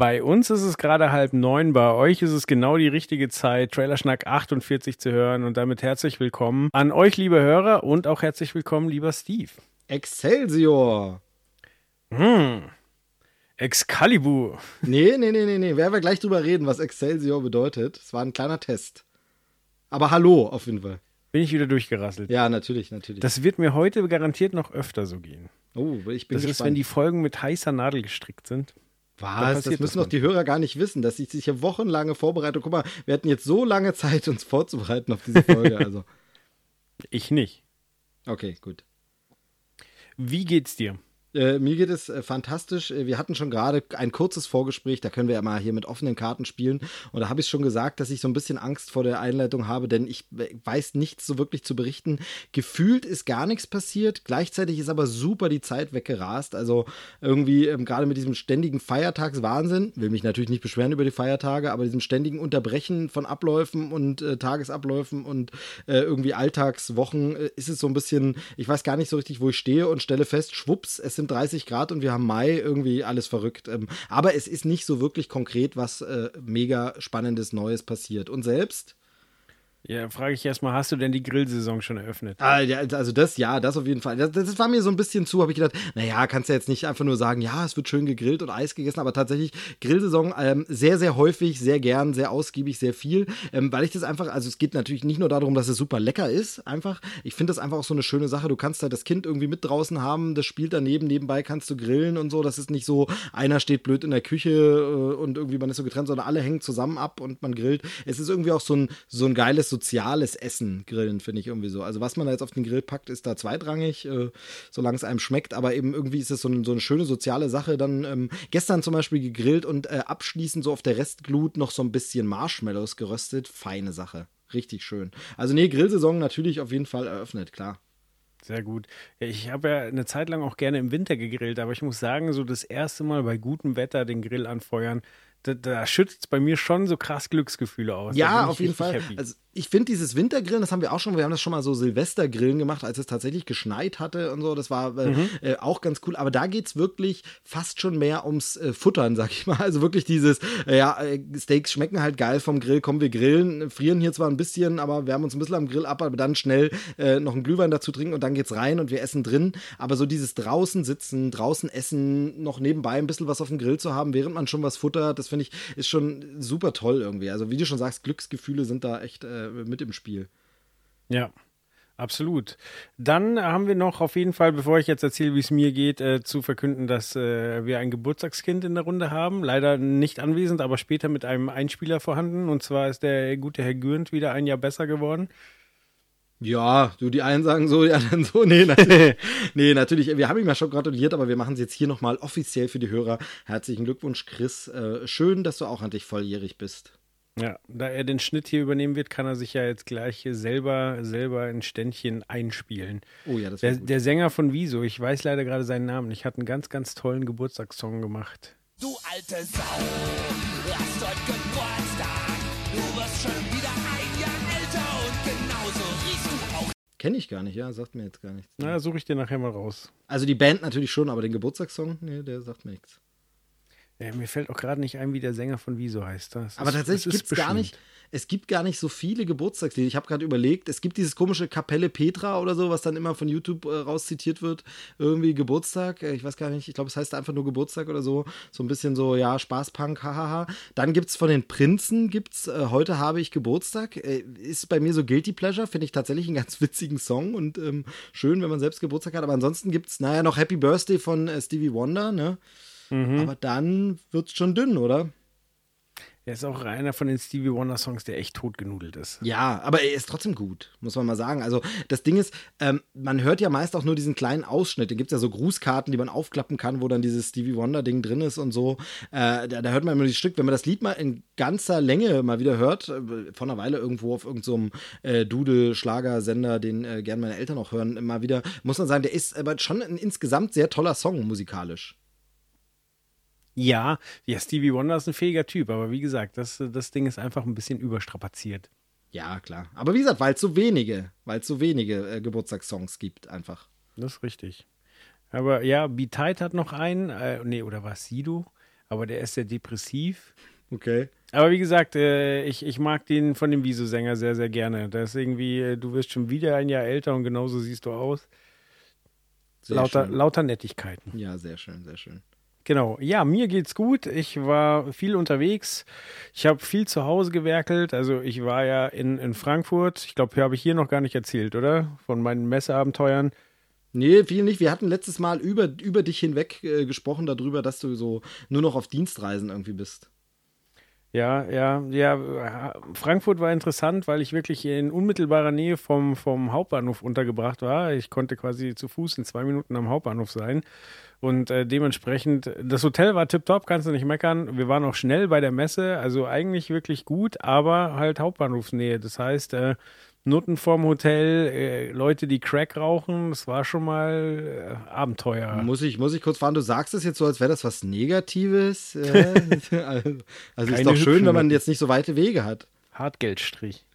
Bei uns ist es gerade halb neun, bei euch ist es genau die richtige Zeit, Trailerschnack 48 zu hören und damit herzlich willkommen an euch, liebe Hörer, und auch herzlich willkommen, lieber Steve. Excelsior! Hm. Excalibur. Nee, nee, nee, nee, nee. Werden wir gleich drüber reden, was Excelsior bedeutet. Es war ein kleiner Test. Aber hallo, auf jeden Fall. Bin ich wieder durchgerasselt. Ja, natürlich, natürlich. Das wird mir heute garantiert noch öfter so gehen. Oh, ich bin Das gespannt. ist, wenn die Folgen mit heißer Nadel gestrickt sind. Was? Das müssen das doch die Hörer gar nicht wissen, dass ich sich hier wochenlange vorbereite. Guck mal, wir hatten jetzt so lange Zeit, uns vorzubereiten auf diese Folge. Also, Ich nicht. okay, gut. Wie geht's dir? Äh, mir geht es äh, fantastisch. Äh, Wir hatten schon gerade ein kurzes Vorgespräch, da können wir ja mal hier mit offenen Karten spielen. Und da habe ich schon gesagt, dass ich so ein bisschen Angst vor der Einleitung habe, denn ich äh, weiß nichts so wirklich zu berichten. Gefühlt ist gar nichts passiert. Gleichzeitig ist aber super die Zeit weggerast. Also irgendwie ähm, gerade mit diesem ständigen Feiertagswahnsinn, will mich natürlich nicht beschweren über die Feiertage, aber diesem ständigen Unterbrechen von Abläufen und äh, Tagesabläufen und äh, irgendwie Alltagswochen ist es so ein bisschen, ich weiß gar nicht so richtig, wo ich stehe und stelle fest, schwupps, es sind 30 Grad und wir haben Mai, irgendwie alles verrückt. Ähm, aber es ist nicht so wirklich konkret was äh, mega spannendes Neues passiert. Und selbst? Ja, frage ich erstmal, hast du denn die Grillsaison schon eröffnet? Ah, also das, ja, das auf jeden Fall. Das, das war mir so ein bisschen zu, habe ich gedacht, naja, kannst ja jetzt nicht einfach nur sagen, ja, es wird schön gegrillt und Eis gegessen, aber tatsächlich Grillsaison ähm, sehr, sehr häufig, sehr gern, sehr ausgiebig, sehr viel, ähm, weil ich das einfach, also es geht natürlich nicht nur darum, dass es super lecker ist, einfach, ich finde das einfach auch so eine schöne Sache, du kannst halt das Kind irgendwie mit draußen haben, das spielt daneben, nebenbei kannst du grillen und so, das ist nicht so, einer steht blöd in der Küche äh, und irgendwie man ist so getrennt, sondern alle hängen zusammen ab und man grillt. Es ist irgendwie auch so ein, so ein geiles soziales Essen, Grillen, finde ich irgendwie so. Also was man da jetzt auf den Grill packt, ist da zweitrangig, äh, solange es einem schmeckt, aber eben irgendwie ist es so, ein, so eine schöne soziale Sache. Dann ähm, gestern zum Beispiel gegrillt und äh, abschließend so auf der Restglut noch so ein bisschen Marshmallows geröstet. Feine Sache. Richtig schön. Also nee, Grillsaison natürlich auf jeden Fall eröffnet, klar. Sehr gut. Ja, ich habe ja eine Zeit lang auch gerne im Winter gegrillt, aber ich muss sagen, so das erste Mal bei gutem Wetter den Grill anfeuern, da, da schüttet es bei mir schon so krass Glücksgefühle aus. Ja, auf jeden Fall. Also ich finde dieses Wintergrillen, das haben wir auch schon, wir haben das schon mal so Silvestergrillen gemacht, als es tatsächlich geschneit hatte und so. Das war äh, Mhm. äh, auch ganz cool. Aber da geht's wirklich fast schon mehr ums äh, Futtern, sag ich mal. Also wirklich dieses, äh, ja, äh, Steaks schmecken halt geil vom Grill, kommen wir grillen, frieren hier zwar ein bisschen, aber wir haben uns ein bisschen am Grill ab, aber dann schnell noch einen Glühwein dazu trinken und dann geht's rein und wir essen drin. Aber so dieses draußen sitzen, draußen essen, noch nebenbei ein bisschen was auf dem Grill zu haben, während man schon was futtert, das finde ich, ist schon super toll irgendwie. Also wie du schon sagst, Glücksgefühle sind da echt äh, mit im Spiel. Ja, absolut. Dann haben wir noch auf jeden Fall, bevor ich jetzt erzähle, wie es mir geht, äh, zu verkünden, dass äh, wir ein Geburtstagskind in der Runde haben. Leider nicht anwesend, aber später mit einem Einspieler vorhanden. Und zwar ist der gute Herr Gürnt wieder ein Jahr besser geworden. Ja, du, die einen sagen so, die anderen so. Nee, natürlich, nee, natürlich. Wir haben ihm ja schon gratuliert, aber wir machen es jetzt hier nochmal offiziell für die Hörer. Herzlichen Glückwunsch, Chris. Äh, schön, dass du auch endlich volljährig bist. Ja, da er den Schnitt hier übernehmen wird, kann er sich ja jetzt gleich selber, selber ein Ständchen einspielen. Oh ja, das Der, gut. der Sänger von Wieso, ich weiß leider gerade seinen Namen nicht, hat einen ganz, ganz tollen Geburtstagssong gemacht. Du alte Sau, hast heute Geburtstag. Du wirst schon wieder ein Jahr älter und genauso riechst du auch. Kenne ich gar nicht, ja, sagt mir jetzt gar nichts. Na, suche ich dir nachher mal raus. Also die Band natürlich schon, aber den Geburtstagssong, nee, der sagt mir nichts. Ja, mir fällt auch gerade nicht ein, wie der Sänger von Wieso heißt. Das Aber ist- tatsächlich gibt es gar nicht, es gibt gar nicht so viele Geburtstagslieder. Ich habe gerade überlegt, es gibt dieses komische Kapelle Petra oder so, was dann immer von YouTube äh, rauszitiert wird. Irgendwie Geburtstag, äh, ich weiß gar nicht, ich glaube, es heißt einfach nur Geburtstag oder so. So ein bisschen so, ja, Spaßpunk, hahaha. Dann gibt es von den Prinzen, gibt's äh, Heute habe ich Geburtstag. Äh, ist bei mir so Guilty Pleasure, finde ich tatsächlich einen ganz witzigen Song und ähm, schön, wenn man selbst Geburtstag hat. Aber ansonsten gibt es, naja, noch Happy Birthday von äh, Stevie Wonder, ne? Mhm. Aber dann wird's schon dünn, oder? Er ist auch einer von den Stevie Wonder Songs, der echt totgenudelt ist. Ja, aber er ist trotzdem gut, muss man mal sagen. Also das Ding ist, ähm, man hört ja meist auch nur diesen kleinen Ausschnitt. Da gibt es ja so Grußkarten, die man aufklappen kann, wo dann dieses Stevie Wonder-Ding drin ist und so. Äh, da, da, hört man immer dieses Stück. Wenn man das Lied mal in ganzer Länge mal wieder hört, äh, vor einer Weile irgendwo auf irgendeinem so äh, Doodle-Schlagersender, den äh, gern meine Eltern auch hören, mal wieder, muss man sagen, der ist aber schon ein insgesamt sehr toller Song musikalisch. Ja, ja, Stevie Wonder ist ein fähiger Typ, aber wie gesagt, das, das Ding ist einfach ein bisschen überstrapaziert. Ja, klar. Aber wie gesagt, weil es so wenige, weil es so wenige äh, Geburtstagssongs gibt, einfach. Das ist richtig. Aber ja, Be Tight hat noch einen, äh, nee, oder war es Sido? Aber der ist sehr depressiv. Okay. Aber wie gesagt, äh, ich, ich mag den von dem Wieso-Sänger sehr, sehr gerne. Das ist irgendwie, äh, du wirst schon wieder ein Jahr älter und genauso siehst du aus. Sehr Lauter, schön. lauter Nettigkeiten. Ja, sehr schön, sehr schön. Genau. Ja, mir geht's gut. Ich war viel unterwegs. Ich habe viel zu Hause gewerkelt. Also ich war ja in, in Frankfurt. Ich glaube, habe ich hier noch gar nicht erzählt, oder? Von meinen Messeabenteuern. Nee, viel nicht. Wir hatten letztes Mal über, über dich hinweg äh, gesprochen, darüber, dass du so nur noch auf Dienstreisen irgendwie bist. Ja, ja, ja. Frankfurt war interessant, weil ich wirklich in unmittelbarer Nähe vom, vom Hauptbahnhof untergebracht war. Ich konnte quasi zu Fuß in zwei Minuten am Hauptbahnhof sein. Und äh, dementsprechend, das Hotel war tipptopp, kannst du nicht meckern. Wir waren auch schnell bei der Messe, also eigentlich wirklich gut, aber halt Hauptbahnhofsnähe. Das heißt, äh, Nutten vorm Hotel, äh, Leute, die Crack rauchen, das war schon mal äh, Abenteuer. Muss ich, muss ich kurz fragen, du sagst es jetzt so, als wäre das was Negatives. Äh, also also ist doch schön, wenn man jetzt nicht so weite Wege hat. Hartgeldstrich.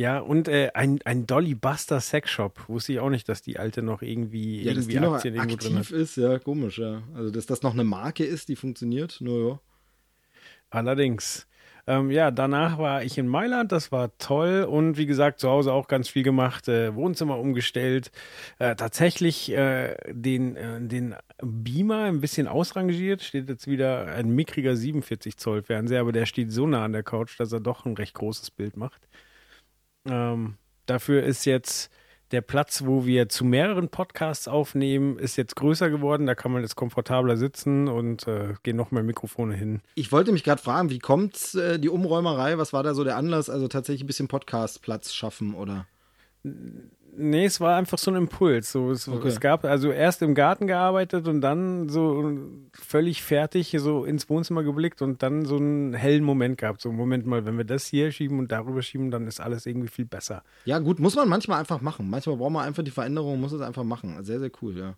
Ja, und äh, ein, ein Dolly Buster Sexshop. Wusste ich auch nicht, dass die alte noch irgendwie, Ja, dass irgendwie die noch Aktien irgendwo drin hat. aktiv ist, ja, komisch, ja. Also, dass das noch eine Marke ist, die funktioniert, nur ja. Allerdings. Ähm, ja, danach war ich in Mailand, das war toll und wie gesagt, zu Hause auch ganz viel gemacht, äh, Wohnzimmer umgestellt, äh, tatsächlich äh, den, äh, den Beamer ein bisschen ausrangiert, steht jetzt wieder ein mickriger 47 Zoll Fernseher, aber der steht so nah an der Couch, dass er doch ein recht großes Bild macht. Ähm, dafür ist jetzt der Platz, wo wir zu mehreren Podcasts aufnehmen, ist jetzt größer geworden. Da kann man jetzt komfortabler sitzen und äh, gehen noch mehr Mikrofone hin. Ich wollte mich gerade fragen, wie kommt äh, die Umräumerei? Was war da so der Anlass? Also tatsächlich ein bisschen Podcast-Platz schaffen, oder? Nee, es war einfach so ein Impuls. So, es, Okay. es gab also erst im Garten gearbeitet und dann so völlig fertig so ins Wohnzimmer geblickt und dann so einen hellen Moment gehabt. So, Moment mal, wenn wir das hier schieben und darüber schieben, dann ist alles irgendwie viel besser. Ja, gut, muss man manchmal einfach machen. Manchmal braucht man einfach die Veränderung, muss es einfach machen. Sehr, sehr cool, ja.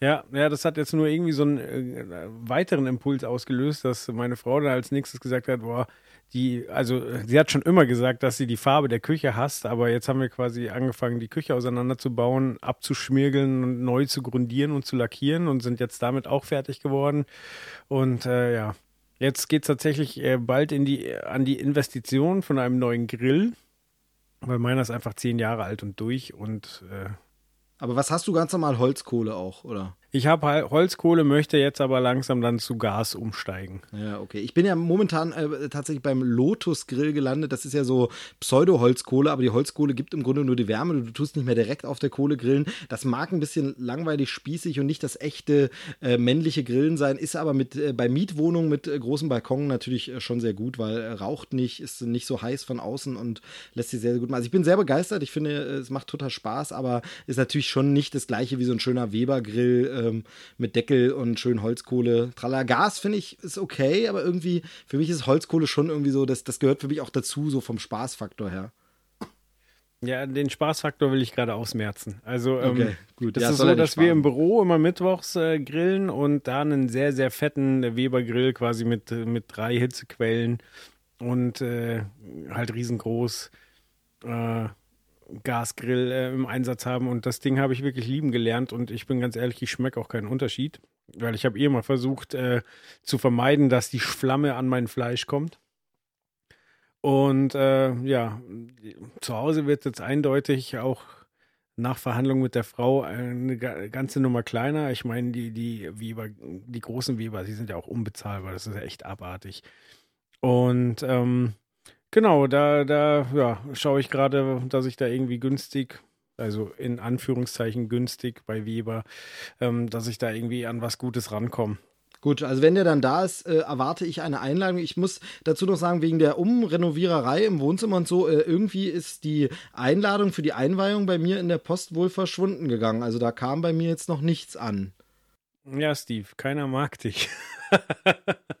Ja, ja, das hat jetzt nur irgendwie so einen äh, weiteren Impuls ausgelöst, dass meine Frau dann als nächstes gesagt hat, boah, die, also sie hat schon immer gesagt, dass sie die Farbe der Küche hasst, aber jetzt haben wir quasi angefangen, die Küche auseinanderzubauen, abzuschmirgeln und neu zu grundieren und zu lackieren und sind jetzt damit auch fertig geworden. Und äh, ja, jetzt geht es tatsächlich äh, bald in die, an die Investition von einem neuen Grill, weil meiner ist einfach zehn Jahre alt und durch und äh, Aber was hast du ganz normal Holzkohle auch, oder? Ich habe Holzkohle, möchte jetzt aber langsam dann zu Gas umsteigen. Ja, okay. Ich bin ja momentan äh, tatsächlich beim Lotus Grill gelandet. Das ist ja so Pseudo-Holzkohle, aber die Holzkohle gibt im Grunde nur die Wärme. Du tust nicht mehr direkt auf der Kohle grillen. Das mag ein bisschen langweilig, spießig und nicht das echte äh, männliche Grillen sein, ist aber mit äh, bei Mietwohnungen mit äh, großem Balkon natürlich äh, schon sehr gut, weil äh, raucht nicht, ist nicht so heiß von außen und lässt sich sehr, sehr gut machen. Also ich bin sehr begeistert. Ich finde, äh, es macht total Spaß, aber ist natürlich schon nicht das gleiche wie so ein schöner Weber-Grill ähm, mit Deckel und schön Holzkohle. Tralla Gas finde ich ist okay, aber irgendwie für mich ist Holzkohle schon irgendwie so, das, das gehört für mich auch dazu, so vom Spaßfaktor her. Ja, den Spaßfaktor will ich gerade ausmerzen. Also ähm, Okay, gut. Es Ja, ist so, dass wir im sparen. Büro immer mittwochs äh, grillen und da einen sehr, sehr fetten Weber-Grill quasi mit, äh, mit drei Hitzequellen und äh, halt riesengroß äh, Gasgrill äh, im Einsatz haben. Und das Ding habe ich wirklich lieben gelernt und ich bin ganz ehrlich, ich schmecke auch keinen Unterschied, weil ich habe eh mal versucht äh, zu vermeiden, dass die Flamme an mein Fleisch kommt. Und äh, ja, zu Hause wird jetzt eindeutig auch nach Verhandlung mit der Frau eine ga- ganze Nummer kleiner. Ich meine, die, die Weber, die großen Weber, die sind ja auch unbezahlbar. Das ist ja echt abartig. Und ähm, genau, da, da ja, schaue ich gerade, dass ich da irgendwie günstig, also in Anführungszeichen günstig bei Weber, ähm, dass ich da irgendwie an was Gutes rankomme. Gut, also wenn der dann da ist, äh, erwarte ich eine Einladung. Ich muss dazu noch sagen, wegen der Umrenoviererei im Wohnzimmer und so, äh, irgendwie ist die Einladung für die Einweihung bei mir in der Post wohl verschwunden gegangen. Also da kam bei mir jetzt noch nichts an. Ja, Steve, keiner mag dich.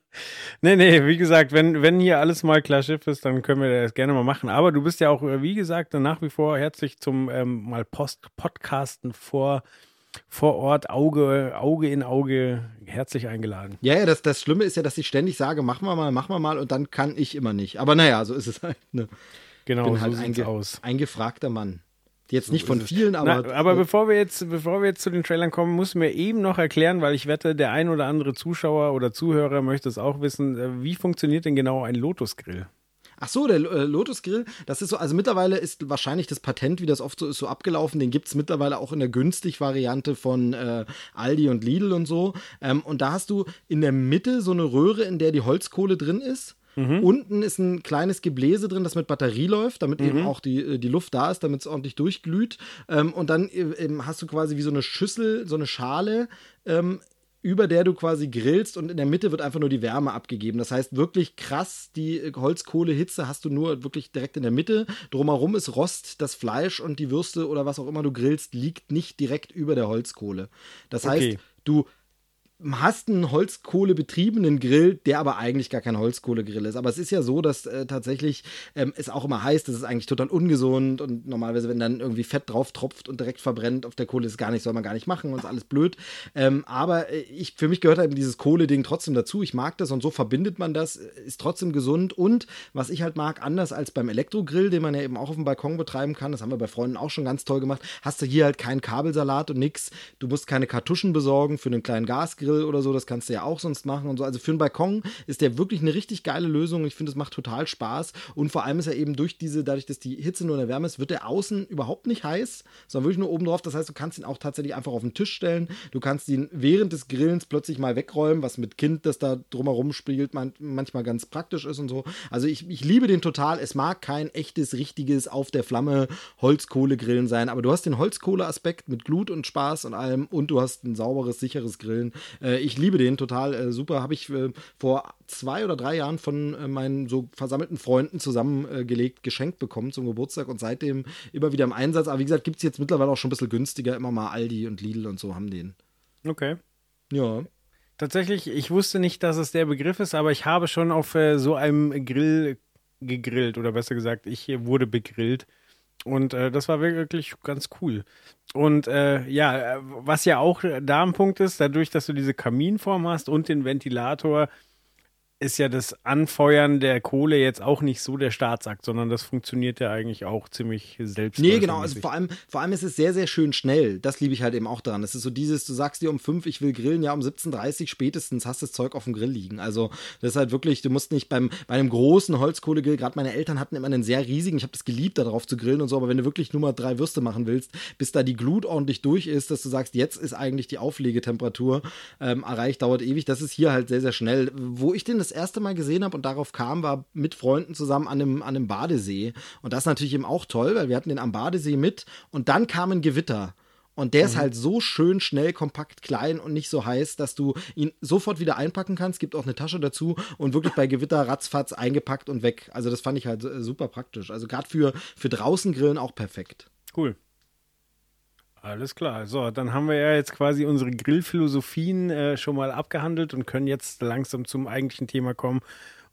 nee, nee, wie gesagt, wenn, wenn hier alles mal klar Schiff ist, dann können wir das gerne mal machen. Aber du bist ja auch, äh, wie gesagt, nach wie vor herzlich zum ähm, mal Post Podcasten vor, vor Ort, Auge, Auge in Auge, herzlich eingeladen. Ja, ja, das, das Schlimme ist ja, dass ich ständig sage, machen wir mal, machen wir mal und dann kann ich immer nicht. Aber naja, so ist es halt. Ne? Genau, bin so halt sieht's einge aus. ein gefragter Mann. Jetzt nicht von vielen, aber. Na, aber bevor wir jetzt, bevor wir jetzt zu den Trailern kommen, muss mir eben noch erklären, weil ich wette, der ein oder andere Zuschauer oder Zuhörer möchte es auch wissen, äh, wie funktioniert denn genau ein Lotus-Grill? Ach so, der äh, Lotus Grill, das ist so, also mittlerweile ist wahrscheinlich das Patent, wie das oft so ist, so abgelaufen. Den gibt es mittlerweile auch in der günstig Variante von äh, Aldi und Lidl und so. Ähm, und da hast du in der Mitte so eine Röhre, in der die Holzkohle drin ist. Unten ist ein kleines Gebläse drin, das mit Batterie läuft, damit eben auch die, äh, die Luft da ist, damit es ordentlich durchglüht. Ähm, und dann äh, ähm, hast du quasi wie so eine Schüssel, so eine Schale, ähm, über der du quasi grillst und in der Mitte wird einfach nur die Wärme abgegeben. Das heißt, wirklich krass, die äh, Holzkohlehitze hast du nur wirklich direkt in der Mitte. Drumherum ist Rost, das Fleisch und die Würste oder was auch immer du grillst, liegt nicht direkt über der Holzkohle. Das heißt, Okay. du hast einen Holzkohlebetriebenen Grill, der aber eigentlich gar kein Holzkohlegrill ist. Aber es ist ja so, dass äh, tatsächlich ähm, es auch immer heißt, das ist eigentlich total ungesund und normalerweise, wenn dann irgendwie Fett drauf tropft und direkt verbrennt auf der Kohle, ist gar nicht, soll man gar nicht machen und ist alles blöd. Ähm, aber äh, ich, für mich gehört halt dieses Kohle-Ding trotzdem dazu. Ich mag das und so verbindet man das, äh, ist trotzdem gesund und was ich halt mag, anders als beim Elektrogrill, den man ja eben auch auf dem Balkon betreiben kann, das haben wir bei Freunden auch schon ganz toll gemacht, hast du hier halt keinen Kabelsalat und nix. Du musst keine Kartuschen besorgen für einen kleinen Gasgrill oder so, das kannst du ja auch sonst machen und so. Also für einen Balkon ist der wirklich eine richtig geile Lösung. Ich finde, es macht total Spaß und vor allem ist er eben durch diese, dadurch, dass die Hitze nur in der Wärme ist, wird der außen überhaupt nicht heiß, sondern wirklich nur oben drauf. Das heißt, du kannst ihn auch tatsächlich einfach auf den Tisch stellen. Du kannst ihn während des Grillens plötzlich mal wegräumen, was mit Kind, das da drumherum spielt, man, manchmal ganz praktisch ist und so. Also ich, ich liebe den total. Es mag kein echtes, richtiges auf der Flamme Holzkohlegrillen sein, aber du hast den Holzkohle-Aspekt mit Glut und Spaß und allem und du hast ein sauberes, sicheres Grillen. Äh, ich liebe den total äh, super. Habe ich äh, vor zwei oder drei Jahren von äh, meinen so versammelten Freunden zusammengelegt, geschenkt bekommen zum Geburtstag und seitdem immer wieder im Einsatz. Aber wie gesagt, gibt es jetzt mittlerweile auch schon ein bisschen günstiger. Immer mal Aldi und Lidl und so haben den. Okay. Ja. Tatsächlich, ich wusste nicht, dass es der Begriff ist, aber ich habe schon auf äh, so einem Grill gegrillt oder besser gesagt, ich wurde begrillt. Und äh, das war wirklich ganz cool. Und äh, ja, äh, was ja auch da ein Punkt ist, dadurch, dass du diese Kaminform hast und den Ventilator, ist ja das Anfeuern der Kohle jetzt auch nicht so der Startsack, sondern das funktioniert ja eigentlich auch ziemlich selbst. Nee, genau. Also vor allem, vor allem ist es sehr, sehr schön schnell. Das liebe ich halt eben auch daran. Es ist so dieses, du sagst dir um fünf, ich will grillen, ja, um 17.30 Uhr spätestens hast du das Zeug auf dem Grill liegen. Also das ist halt wirklich, du musst nicht beim, bei einem großen Holzkohlegrill, gerade meine Eltern hatten immer einen sehr riesigen, ich habe das geliebt, darauf zu grillen und so, aber wenn du wirklich nur mal drei Würste machen willst, bis da die Glut ordentlich durch ist, dass du sagst, jetzt ist eigentlich die Auflegetemperatur ähm, erreicht, dauert ewig. Das ist hier halt sehr, sehr schnell. Wo ich den das erste Mal gesehen habe und darauf kam, war mit Freunden zusammen an einem, an einem Badesee. Und das ist natürlich eben auch toll, weil wir hatten den am Badesee mit und dann kam ein Gewitter. Und der ist halt so schön schnell, kompakt, klein und nicht so heiß, dass du ihn sofort wieder einpacken kannst. Gibt auch eine Tasche dazu und wirklich bei Gewitter ratzfatz eingepackt und weg. Also das fand ich halt äh, super praktisch. Also gerade für, für draußen grillen auch perfekt. Cool. Alles klar. So, dann haben wir ja jetzt quasi unsere Grillphilosophien äh, schon mal abgehandelt und können jetzt langsam zum eigentlichen Thema kommen.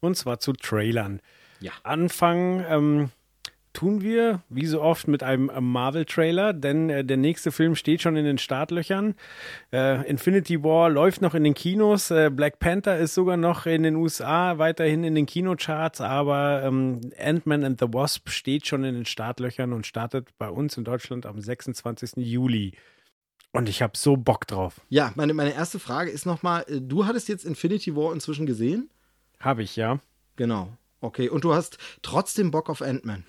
Und zwar zu Trailern. Ja. Anfangen ähm, tun wir, wie so oft, mit einem Marvel-Trailer, denn äh, der nächste Film steht schon in den Startlöchern. Äh, Infinity War läuft noch in den Kinos. Äh, Black Panther ist sogar noch in den USA weiterhin in den Kinocharts, aber ähm, Ant-Man and the Wasp steht schon in den Startlöchern und startet bei uns in Deutschland am 26. Juli. Und ich habe so Bock drauf. Ja, meine, meine erste Frage ist nochmal, äh, du hattest jetzt Infinity War inzwischen gesehen? Habe ich, ja. Genau. Okay, und du hast trotzdem Bock auf Ant-Man.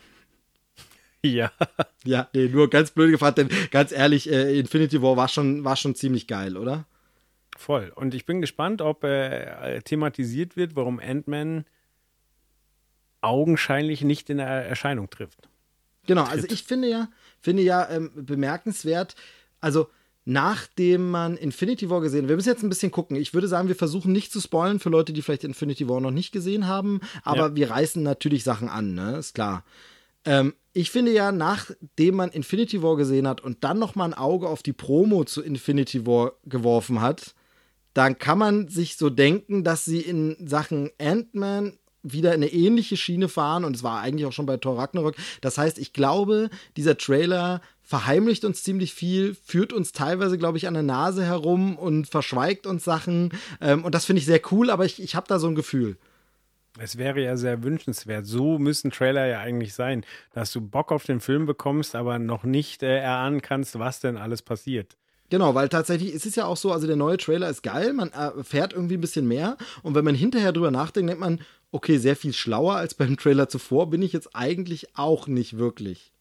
Ja. Ja, nee, nur ganz blöd gefragt, denn ganz ehrlich, äh, Infinity War war schon, war schon ziemlich geil, oder? Voll. Und ich bin gespannt, ob äh, thematisiert wird, warum Ant-Man augenscheinlich nicht in der Erscheinung trifft. Genau, also ich finde ja, finde ja ähm, bemerkenswert, also nachdem man Infinity War gesehen hat, wir müssen jetzt ein bisschen gucken. Ich würde sagen, wir versuchen nicht zu spoilen für Leute, die vielleicht Infinity War noch nicht gesehen haben, aber Ja. wir reißen natürlich Sachen an, ne? Ist klar. Ähm, ich finde ja, nachdem man Infinity War gesehen hat und dann noch mal ein Auge auf die Promo zu Infinity War geworfen hat, dann kann man sich so denken, dass sie in Sachen Ant-Man wieder in eine ähnliche Schiene fahren und es war eigentlich auch schon bei Thor Ragnarok. Das heißt, ich glaube, dieser Trailer verheimlicht uns ziemlich viel, führt uns teilweise, glaube ich, an der Nase herum und verschweigt uns Sachen. Ähm, und das finde ich sehr cool, aber ich, ich habe da so ein Gefühl. Es wäre ja sehr wünschenswert. So müssen Trailer ja eigentlich sein, dass du Bock auf den Film bekommst, aber noch nicht äh, erahnen kannst, was denn alles passiert. Genau, weil tatsächlich ist es ja auch so, also der neue Trailer ist geil, man erfährt irgendwie ein bisschen mehr und wenn man hinterher drüber nachdenkt, denkt man, okay, sehr viel schlauer als beim Trailer zuvor bin ich jetzt eigentlich auch nicht wirklich.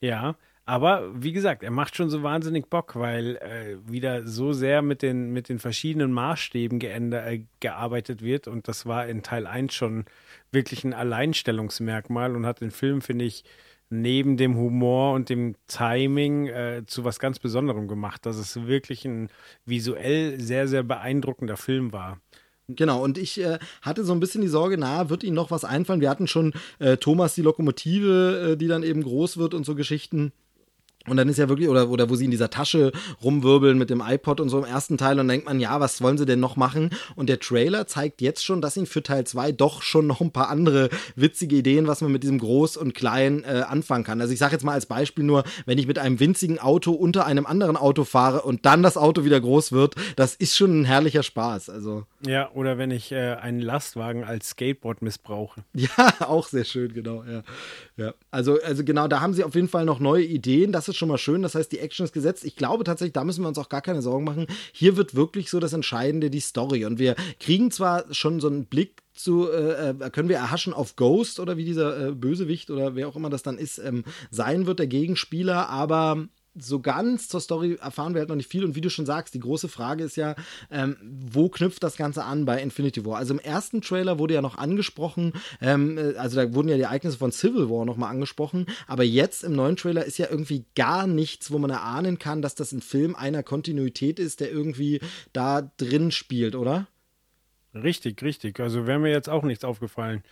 Ja, aber wie gesagt, er macht schon so wahnsinnig Bock, weil äh, wieder so sehr mit den, mit den verschiedenen Maßstäben geänder, äh, gearbeitet wird. Und das war in Teil 1 schon wirklich ein Alleinstellungsmerkmal und hat den Film, finde ich, neben dem Humor und dem Timing äh, zu was ganz Besonderem gemacht, dass es wirklich ein visuell sehr, sehr beeindruckender Film war. Genau, und ich äh, hatte so ein bisschen die Sorge, na, wird Ihnen noch was einfallen? Wir hatten schon äh, Thomas die Lokomotive, äh, die dann eben groß wird und so Geschichten. Und dann ist ja wirklich, oder, oder wo sie in dieser Tasche rumwirbeln mit dem iPod und so im ersten Teil und denkt man, ja, was wollen sie denn noch machen? Und der Trailer zeigt jetzt schon, dass ihn für Teil 2 doch schon noch ein paar andere witzige Ideen, was man mit diesem Groß und Klein äh, anfangen kann. Also ich sage jetzt mal als Beispiel nur, wenn ich mit einem winzigen Auto unter einem anderen Auto fahre und dann das Auto wieder groß wird, das ist schon ein herrlicher Spaß. Also Ja, oder wenn ich äh, einen Lastwagen als Skateboard missbrauche. ja, auch sehr schön, genau, ja. ja. Also, also genau, da haben sie auf jeden Fall noch neue Ideen. Das ist schon mal schön. Das heißt, die Action ist gesetzt. Ich glaube tatsächlich, da müssen wir uns auch gar keine Sorgen machen. Hier wird wirklich so das Entscheidende die Story. Und wir kriegen zwar schon so einen Blick zu, äh, äh, können wir erhaschen auf Ghost oder wie dieser äh, Bösewicht oder wer auch immer das dann ist, ähm, sein wird, der Gegenspieler, aber so ganz zur Story erfahren wir halt noch nicht viel. Und wie du schon sagst, die große Frage ist ja, ähm, wo knüpft das Ganze an bei Infinity War? Also im ersten Trailer wurde ja noch angesprochen, ähm, äh, also da wurden ja die Ereignisse von Civil War nochmal angesprochen, aber jetzt im neuen Trailer ist ja irgendwie gar nichts, wo man erahnen kann, dass das ein Film einer Kontinuität ist, der irgendwie da drin spielt, oder? Richtig, richtig. Also wäre mir jetzt auch nichts aufgefallen.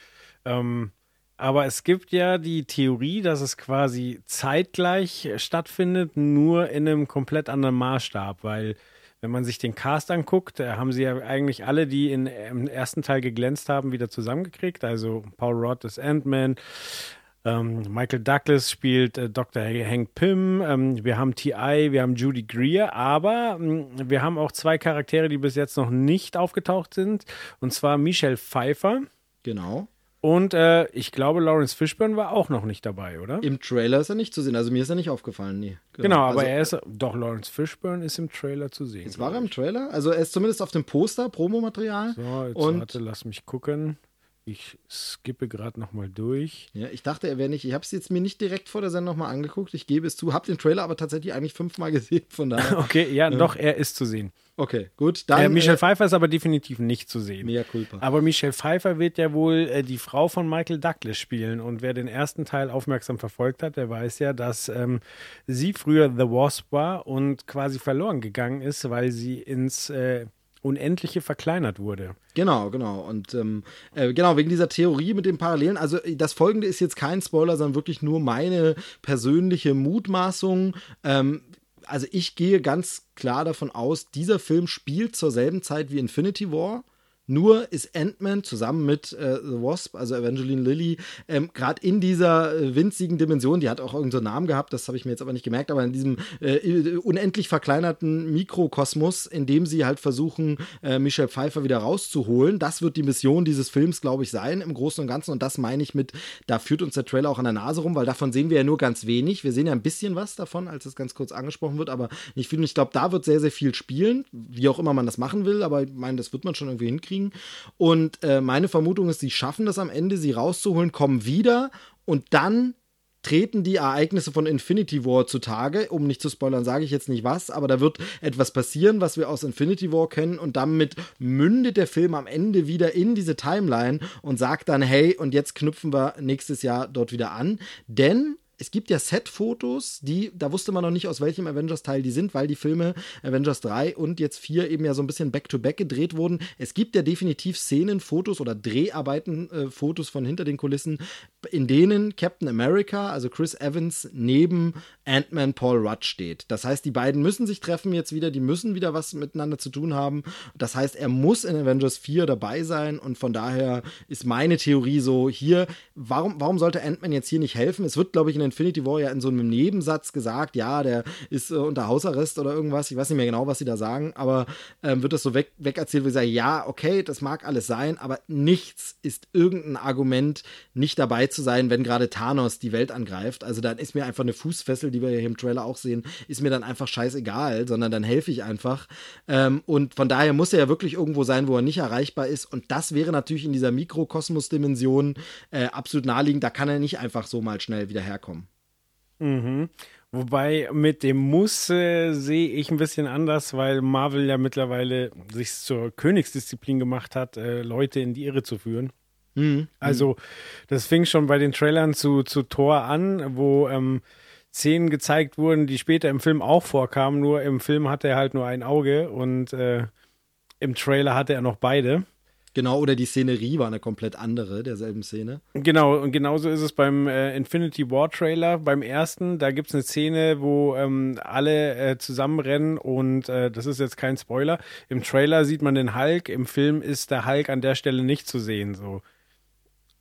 Ähm, aber es gibt ja die Theorie, dass es quasi zeitgleich stattfindet, nur in einem komplett anderen Maßstab, weil wenn man sich den Cast anguckt, äh, haben sie ja eigentlich alle, die in, im ersten Teil geglänzt haben, wieder zusammengekriegt. Also Paul Rudd ist Ant-Man, ähm, Michael Douglas spielt äh, Dr. Hank Pym, ähm, wir haben T.I., wir haben Judy Greer, aber ähm, wir haben auch zwei Charaktere, die bis jetzt noch nicht aufgetaucht sind, und zwar Michelle Pfeiffer Genau. Und äh, ich glaube, Lawrence Fishburne war auch noch nicht dabei, oder? Im Trailer ist er nicht zu sehen, also mir ist er nicht aufgefallen, nee. Genau, aber also, er ist, doch, Lawrence Fishburne ist im Trailer zu sehen. Jetzt war er im Trailer? Also er ist zumindest auf dem Poster, Promomaterial. So, jetzt und warte, lass mich gucken. Ich skippe gerade nochmal durch. Ja, ich dachte, er wäre nicht. Ich habe es jetzt mir nicht direkt vor der Sendung nochmal angeguckt. Ich gebe es zu, habe den Trailer aber tatsächlich eigentlich fünfmal gesehen. Von daher. Okay, ja, doch, er ist zu sehen. Okay, gut. Dann Äh, Michelle äh, Pfeiffer ist aber definitiv nicht zu sehen. Mea culpa. Aber Michelle Pfeiffer wird ja wohl äh, die Frau von Michael Douglas spielen. Und wer den ersten Teil aufmerksam verfolgt hat, der weiß ja, dass ähm, sie früher The Wasp war und quasi verloren gegangen ist, weil sie ins äh, Unendliche verkleinert wurde. Genau, genau. Und ähm, äh, genau, wegen dieser Theorie mit den Parallelen. Also äh, das folgende ist jetzt kein Spoiler, sondern wirklich nur meine persönliche Mutmaßung. Ähm, also ich gehe ganz klar davon aus, dieser Film spielt zur selben Zeit wie Infinity War. Nur ist Ant-Man zusammen mit äh, The Wasp, also Evangeline Lilly, ähm, gerade in dieser äh, winzigen Dimension, die hat auch irgendeinen so Namen gehabt, das habe ich mir jetzt aber nicht gemerkt, aber in diesem äh, unendlich verkleinerten Mikrokosmos, in dem sie halt versuchen, äh, Michelle Pfeiffer wieder rauszuholen. Das wird die Mission dieses Films, glaube ich, sein im Großen und Ganzen. Und das meine ich mit, da führt uns der Trailer auch an der Nase rum, weil davon sehen wir ja nur ganz wenig. Wir sehen ja ein bisschen was davon, als es ganz kurz angesprochen wird, aber nicht viel. Und ich glaube, da wird sehr, sehr viel spielen, wie auch immer man das machen will, aber ich meine, das wird man schon irgendwie hinkriegen. Und äh, meine Vermutung ist, sie schaffen das am Ende, sie rauszuholen, kommen wieder und dann treten die Ereignisse von Infinity War zutage. Um nicht zu spoilern, sage ich jetzt nicht was, aber da wird etwas passieren, was wir aus Infinity War kennen und damit mündet der Film am Ende wieder in diese Timeline und sagt dann, hey, und jetzt knüpfen wir nächstes Jahr dort wieder an. Denn es gibt ja Set-Fotos, die, da wusste man noch nicht, aus welchem Avengers-Teil die sind, weil die Filme Avengers 3 und jetzt 4 eben ja so ein bisschen back-to-back gedreht wurden. Es gibt ja definitiv Szenen, Fotos oder Dreharbeiten, äh, Fotos von hinter den Kulissen, in denen Captain America, also Chris Evans, neben Ant-Man Paul Rudd steht. Das heißt, die beiden müssen sich treffen jetzt wieder, die müssen wieder was miteinander zu tun haben. Das heißt, er muss in Avengers 4 dabei sein und von daher ist meine Theorie so, hier, warum, warum sollte Ant-Man jetzt hier nicht helfen? Es wird, glaube ich, in Infinity War ja in so einem Nebensatz gesagt, ja, der ist äh, unter Hausarrest oder irgendwas. Ich weiß nicht mehr genau, was sie da sagen, aber ähm, wird das so weg, wegerzählt, wie sie sagen, ja, okay, das mag alles sein, aber nichts ist irgendein Argument, nicht dabei zu sein, wenn gerade Thanos die Welt angreift. Also dann ist mir einfach eine Fußfessel, die wir hier im Trailer auch sehen, ist mir dann einfach scheißegal, sondern dann helfe ich einfach. Ähm, und von daher muss er ja wirklich irgendwo sein, wo er nicht erreichbar ist. Und das wäre natürlich in dieser Mikrokosmos-Dimension äh, absolut naheliegend. Da kann er nicht einfach so mal schnell wieder herkommen. Mhm. Wobei mit dem Muss äh, sehe ich ein bisschen anders, weil Marvel ja mittlerweile sich zur Königsdisziplin gemacht hat, äh, Leute in die Irre zu führen. Mhm. Also, das fing schon bei den Trailern zu, zu Thor an, wo ähm, Szenen gezeigt wurden, die später im Film auch vorkamen, nur im Film hatte er halt nur ein Auge und äh, im Trailer hatte er noch beide. Genau, oder die Szenerie war eine komplett andere derselben Szene. Genau, und genauso ist es beim äh, Infinity War Trailer, beim ersten. Da gibt es eine Szene, wo ähm, alle äh, zusammenrennen und äh, das ist jetzt kein Spoiler. Im Trailer sieht man den Hulk, im Film ist der Hulk an der Stelle nicht zu sehen. So.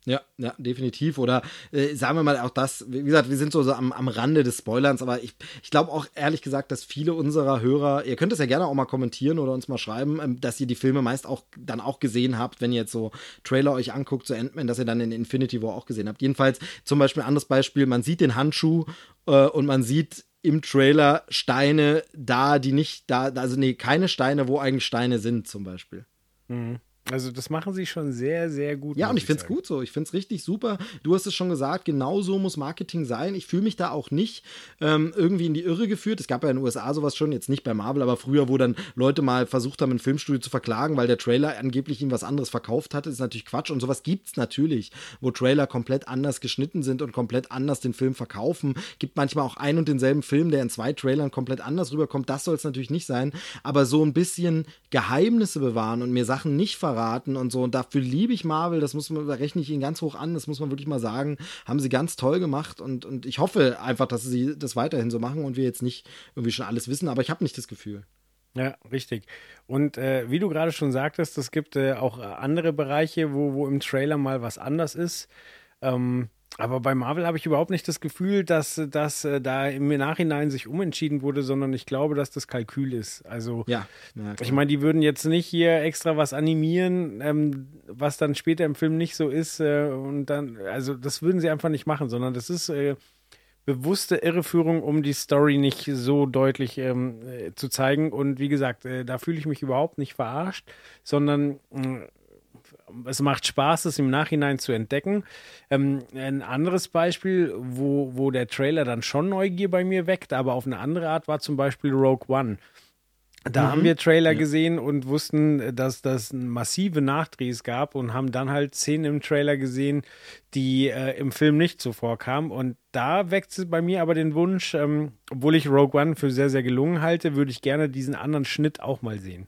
Ja, ja, definitiv. Oder äh, sagen wir mal auch das, wie gesagt, wir sind so, so am, am Rande des Spoilerns, aber ich, ich glaube auch ehrlich gesagt, dass viele unserer Hörer, ihr könnt es ja gerne auch mal kommentieren oder uns mal schreiben, ähm, dass ihr die Filme meist auch dann auch gesehen habt, wenn ihr jetzt so Trailer euch anguckt zu Ant-Man, dass ihr dann in Infinity War auch gesehen habt. Jedenfalls zum Beispiel ein anderes Beispiel, man sieht den Handschuh äh, und man sieht im Trailer Steine da, die nicht da, also nee, keine Steine, wo eigentlich Steine sind zum Beispiel. Mhm. Also das machen sie schon sehr, sehr gut. Ja, und ich finde es gut so. Ich finde es richtig super. Du hast es schon gesagt, genau so muss Marketing sein. Ich fühle mich da auch nicht ähm, irgendwie in die Irre geführt. Es gab ja in den USA sowas schon, jetzt nicht bei Marvel, aber früher, wo dann Leute mal versucht haben, ein Filmstudio zu verklagen, weil der Trailer angeblich ihm was anderes verkauft hatte. Das ist natürlich Quatsch. Und sowas gibt es natürlich, wo Trailer komplett anders geschnitten sind und komplett anders den Film verkaufen. Gibt manchmal auch ein und denselben Film, der in zwei Trailern komplett anders rüberkommt. Das soll es natürlich nicht sein. Aber so ein bisschen Geheimnisse bewahren und mir Sachen nicht verraten und so. Und dafür liebe ich Marvel, das muss man, da rechne ich ihnen ganz hoch an, das muss man wirklich mal sagen. Haben sie ganz toll gemacht und, und ich hoffe einfach, dass sie das weiterhin so machen und wir jetzt nicht irgendwie schon alles wissen, aber ich habe nicht das Gefühl. Ja, richtig. Und äh, wie du gerade schon sagtest, es gibt äh, auch andere Bereiche, wo, wo im Trailer mal was anders ist. Ähm, aber bei Marvel habe ich überhaupt nicht das Gefühl, dass, dass äh, da im Nachhinein sich umentschieden wurde, sondern ich glaube, dass das Kalkül ist. Also, Ja. ja ich meine, die würden jetzt nicht hier extra was animieren, ähm, was dann später im Film nicht so ist. Äh, und dann, also das würden sie einfach nicht machen, sondern das ist äh, bewusste Irreführung, um die Story nicht so deutlich ähm, äh, zu zeigen. Und wie gesagt, äh, da fühle ich mich überhaupt nicht verarscht, sondern äh, es macht Spaß, es im Nachhinein zu entdecken. Ähm, ein anderes Beispiel, wo, wo der Trailer dann schon Neugier bei mir weckt, aber auf eine andere Art, war zum Beispiel Rogue One. Da haben wir Trailer gesehen und wussten, dass das massive Nachdrehs gab und haben dann halt Szenen im Trailer gesehen, die äh, im Film nicht so vorkamen. Und da weckt es bei mir aber den Wunsch, ähm, obwohl ich Rogue One für sehr, sehr gelungen halte, würde ich gerne diesen anderen Schnitt auch mal sehen.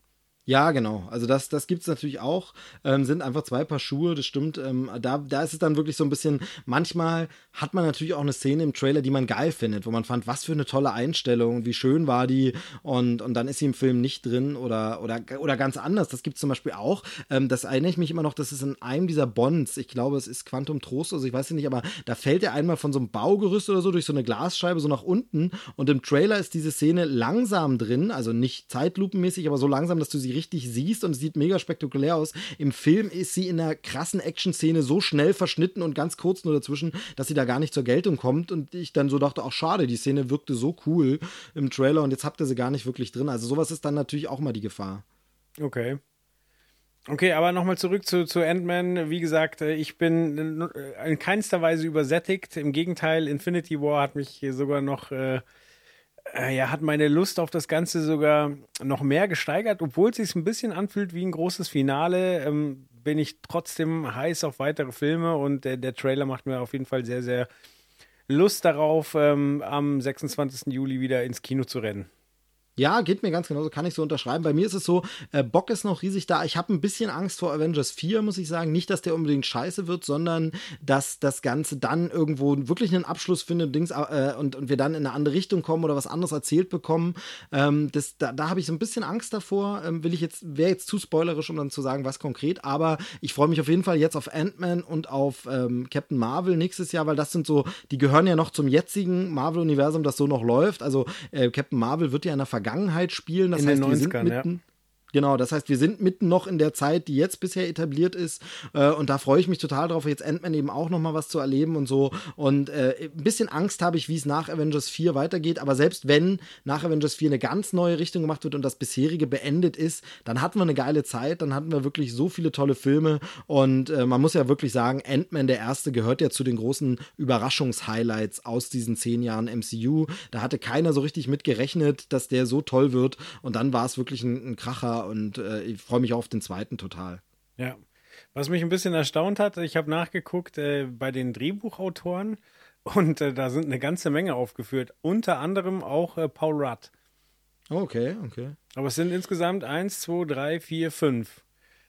Ja, genau. Also das, das gibt es natürlich auch. Ähm, sind einfach zwei Paar Schuhe, das stimmt. Ähm, da, da ist es dann wirklich so ein bisschen, manchmal hat man natürlich auch eine Szene im Trailer, die man geil findet, wo man fand, was für eine tolle Einstellung, wie schön war die und, und dann ist sie im Film nicht drin oder, oder, oder ganz anders. Das gibt es zum Beispiel auch. Ähm, das erinnere ich mich immer noch, das ist in einem dieser Bonds, ich glaube, es ist Quantum Trost, also ich weiß nicht, aber da fällt er einmal von so einem Baugerüst oder so durch so eine Glasscheibe so nach unten und im Trailer ist diese Szene langsam drin, also nicht zeitlupenmäßig, aber so langsam, dass du sie richtig siehst und sieht mega spektakulär aus. Im Film ist sie in einer krassen Action-Szene so schnell verschnitten und ganz kurz nur dazwischen, dass sie da gar nicht zur Geltung kommt und ich dann so dachte, ach schade, die Szene wirkte so cool im Trailer und jetzt habt ihr sie gar nicht wirklich drin. Also sowas ist dann natürlich auch mal die Gefahr. Okay. Okay, aber nochmal zurück zu, zu Ant-Man. Wie gesagt, äh, ich bin äh, in keinster Weise übersättigt. Im Gegenteil, Infinity War hat mich sogar noch, äh, äh, ja, hat meine Lust auf das Ganze sogar noch mehr gesteigert, obwohl es sich ein bisschen anfühlt wie ein großes Finale. Ähm, bin ich trotzdem heiß auf weitere Filme und der, der Trailer macht mir auf jeden Fall sehr, sehr Lust darauf, ähm, am 26. Juli wieder ins Kino zu rennen. Ja, geht mir ganz genauso, kann ich so unterschreiben. Bei mir ist es so, äh, Bock ist noch riesig da. Ich habe ein bisschen Angst vor Avengers 4, muss ich sagen. Nicht, dass der unbedingt scheiße wird, sondern dass das Ganze dann irgendwo wirklich einen Abschluss findet Dings, äh, und, und wir dann in eine andere Richtung kommen oder was anderes erzählt bekommen. Ähm, das, da da habe ich so ein bisschen Angst davor. Ähm, will ich jetzt, wäre jetzt zu spoilerisch, um dann zu sagen, was konkret. Aber ich freue mich auf jeden Fall jetzt auf Ant-Man und auf ähm, Captain Marvel nächstes Jahr, weil das sind so, die gehören ja noch zum jetzigen Marvel-Universum, das so noch läuft. Also äh, Captain Marvel wird ja in der Vergangenheit Vergangenheit spielen. Das In heißt, den wir sind 90ern, mitten, ja. Genau, das heißt, wir sind mitten noch in der Zeit, die jetzt bisher etabliert ist. Äh, und da freue ich mich total drauf, jetzt Ant-Man eben auch noch mal was zu erleben und so. Und äh, ein bisschen Angst habe ich, wie es nach Avengers 4 weitergeht. Aber selbst wenn nach Avengers 4 eine ganz neue Richtung gemacht wird und das bisherige beendet ist, dann hatten wir eine geile Zeit. Dann hatten wir wirklich so viele tolle Filme. Und äh, man muss ja wirklich sagen, Ant-Man, der erste, gehört ja zu den großen Überraschungshighlights aus diesen zehn Jahren MCU. Da hatte keiner so richtig mit gerechnet, dass der so toll wird. Und dann war es wirklich ein, ein Kracher und äh, ich freue mich auf den zweiten total. Ja. Was mich ein bisschen erstaunt hat, ich habe nachgeguckt äh, bei den Drehbuchautoren und äh, da sind eine ganze Menge aufgeführt. Unter anderem auch äh, Paul Rudd. Okay, okay. Aber es sind insgesamt eins, zwei, drei, vier, fünf.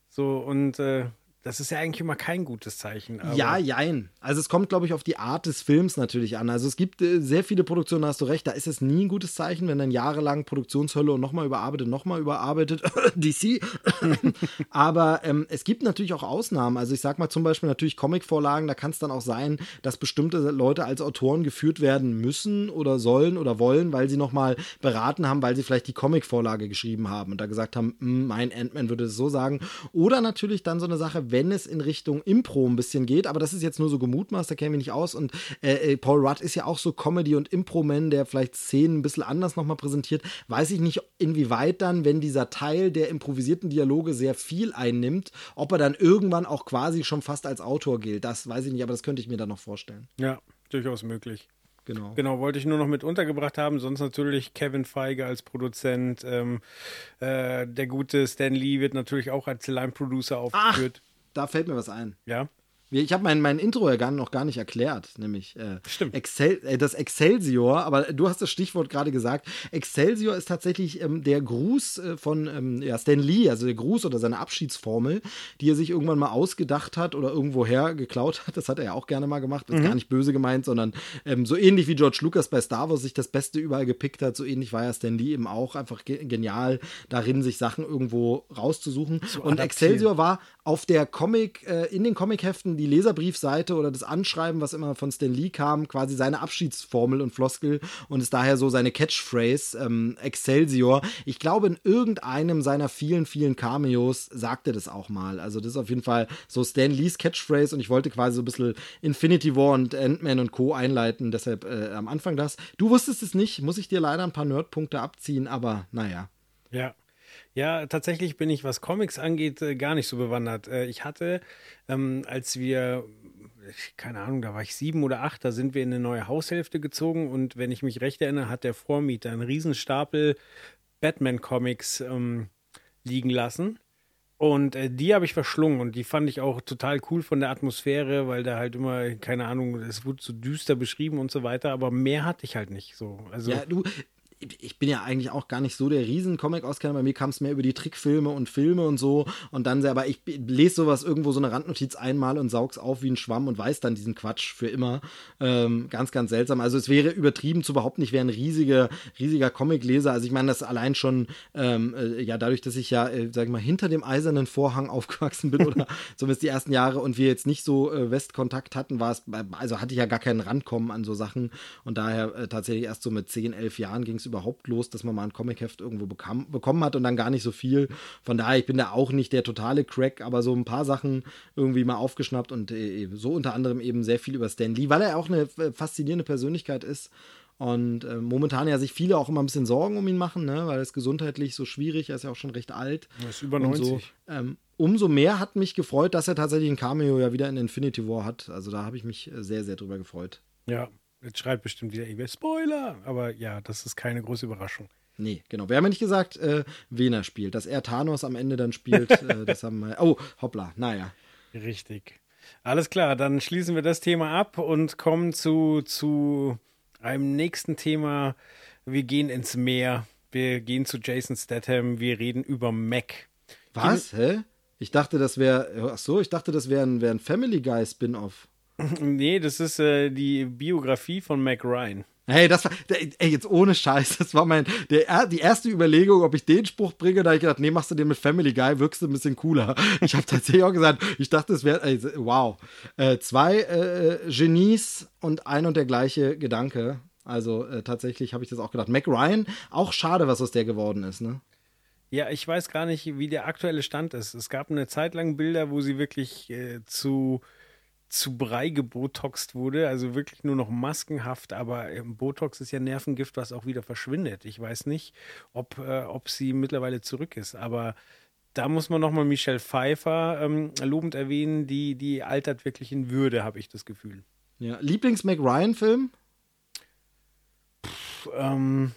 So, und äh, das ist ja eigentlich immer kein gutes Zeichen. Ja, jein. Also es kommt, glaube ich, auf die Art des Films natürlich an. Also es gibt äh, sehr viele Produktionen, da hast du recht, da ist es nie ein gutes Zeichen, wenn dann jahrelang Produktionshölle und nochmal überarbeitet, nochmal überarbeitet, DC. Aber ähm, es gibt natürlich auch Ausnahmen. Also ich sag mal zum Beispiel natürlich Comicvorlagen, da kann es dann auch sein, dass bestimmte Leute als Autoren geführt werden müssen oder sollen oder wollen, weil sie nochmal beraten haben, weil sie vielleicht die Comicvorlage geschrieben haben und da gesagt haben, "Hm, mein Ant-Man würde es so sagen. Oder natürlich dann so eine Sache, wenn es in Richtung Impro ein bisschen geht, aber das ist jetzt nur so gemutmaßt, da käme ich nicht aus. Und äh, äh, Paul Rudd ist ja auch so Comedy- und Impro-Man, der vielleicht Szenen ein bisschen anders nochmal präsentiert. Weiß ich nicht, inwieweit dann, wenn dieser Teil der improvisierten Dialoge sehr viel einnimmt, ob er dann irgendwann auch quasi schon fast als Autor gilt. Das weiß ich nicht, aber das könnte ich mir dann noch vorstellen. ja, durchaus möglich. Genau. Genau, wollte ich nur noch mit untergebracht haben. Sonst natürlich Kevin Feige als Produzent. Ähm, äh, der gute Stan Lee wird natürlich auch als Line-Producer aufgeführt. Da fällt mir was ein. Ja. Ich habe mein, mein Intro ja gar, noch gar nicht erklärt, nämlich äh. Excel, äh, das Excelsior, aber du hast das Stichwort gerade gesagt. Excelsior ist tatsächlich ähm, der Gruß äh, von ähm, ja, Stan Lee, also der Gruß oder seine Abschiedsformel, die er sich irgendwann mal ausgedacht hat oder irgendwoher geklaut hat. Das hat er ja auch gerne mal gemacht. Das ist gar nicht böse gemeint, sondern ähm, so ähnlich wie George Lucas bei Star Wars sich das Beste überall gepickt hat, so ähnlich war ja Stan Lee eben auch einfach ge genial darin, sich Sachen irgendwo rauszusuchen. Und adaptieren. Excelsior war auf der Comic, äh, in den Comicheften die Leserbriefseite oder das Anschreiben, was immer von Stan Lee kam, quasi seine Abschiedsformel und Floskel und ist daher so seine Catchphrase, ähm, Excelsior. Ich glaube, in irgendeinem seiner vielen, vielen Cameos sagte das auch mal. Also das ist auf jeden Fall so Stan Lees Catchphrase und ich wollte quasi so ein bisschen Infinity War und Ant-Man und Co. einleiten, deshalb äh, am Anfang das. Du wusstest es nicht, muss ich dir leider ein paar Nerdpunkte abziehen, aber naja. Ja. Ja, tatsächlich bin ich, was Comics angeht, äh, gar nicht so bewandert. Äh, Ich hatte, ähm, als wir, keine Ahnung, da war ich sieben oder acht, da sind wir in eine neue Haushälfte gezogen und wenn ich mich recht erinnere, hat der Vormieter einen riesen Stapel Batman-Comics ähm, liegen lassen. Und äh, die habe ich verschlungen und die fand ich auch total cool von der Atmosphäre, weil da halt immer, keine Ahnung, es wurde so düster beschrieben und so weiter, aber mehr hatte ich halt nicht so. Also, Ja, du, ich bin ja eigentlich auch gar nicht so der riesen Comic-Auskenner. Bei mir kam es mehr über die Trickfilme und Filme und so. Und dann aber ich lese sowas irgendwo so eine Randnotiz einmal und saug's auf wie ein Schwamm und weiß dann diesen Quatsch für immer. Ähm, ganz, ganz seltsam. Also es wäre übertrieben zu behaupten, ich wäre ein riesiger, riesiger Comic-Leser. Also ich meine, das allein schon, ähm, äh, ja, dadurch, dass ich ja, äh, sag ich mal, hinter dem eisernen Vorhang aufgewachsen bin oder zumindest die ersten Jahre und wir jetzt nicht so äh, Westkontakt hatten, war es, also hatte ich ja gar keinen Rankommen an so Sachen. Und daher äh, tatsächlich erst so mit 10, 11 Jahren ging es überhaupt los, dass man mal ein Comicheft irgendwo bekam, bekommen hat und dann gar nicht so viel. Von daher, ich bin da auch nicht der totale Crack, aber so ein paar Sachen irgendwie mal aufgeschnappt und äh, so unter anderem eben sehr viel über Stan Lee, weil er auch eine äh, faszinierende Persönlichkeit ist. Und äh, momentan ja sich viele auch immer ein bisschen Sorgen um ihn machen, ne? weil es gesundheitlich so schwierig, er ist ja auch schon recht alt. Er ist über Und 90. So, ähm, umso mehr hat mich gefreut, dass er tatsächlich ein Cameo ja wieder in Infinity War hat. Also da habe ich mich äh, sehr, sehr drüber gefreut. Ja, jetzt schreit bestimmt wieder irgendwer Spoiler. Aber ja, das ist keine große Überraschung. Nee, genau. Wir haben ja nicht gesagt, äh, wen er spielt. Dass er Thanos am Ende dann spielt, äh, das haben wir. Oh, hoppla, naja. Richtig. Alles klar, dann schließen wir das Thema ab und kommen zu, zu einem nächsten Thema. Wir gehen ins Meer. Wir gehen zu Jason Statham. Wir reden über Mac. Was? Hä? Ich dachte, das wäre. Ach so, ich dachte, das wäre ein, wär ein Family Guy Spin-off. Nee, das ist äh, die Biografie von Mac Ryan. Hey, das war, ey, jetzt ohne Scheiß, das war mein, der, die erste Überlegung, ob ich den Spruch bringe, da hab ich gedacht, nee, machst du den mit Family Guy, wirkst du ein bisschen cooler. Ich habe tatsächlich auch gesagt, ich dachte, es wäre, wow. Äh, zwei äh, Genies und ein und der gleiche Gedanke. Also äh, tatsächlich habe ich das auch gedacht. Mac Ryan, auch schade, was aus der geworden ist, ne? Ja, ich weiß gar nicht, wie der aktuelle Stand ist. Es gab eine Zeit lang Bilder, wo sie wirklich äh, zu zu Brei gebotoxt wurde, also wirklich nur noch maskenhaft, aber ähm, Botox ist ja Nervengift, was auch wieder verschwindet. Ich weiß nicht, ob, äh, ob sie mittlerweile zurück ist, aber da muss man nochmal Michelle Pfeiffer ähm, lobend erwähnen, die, die altert wirklich in Würde, habe ich das Gefühl. Ja, Lieblings-Mac Ryan-Film? Ähm,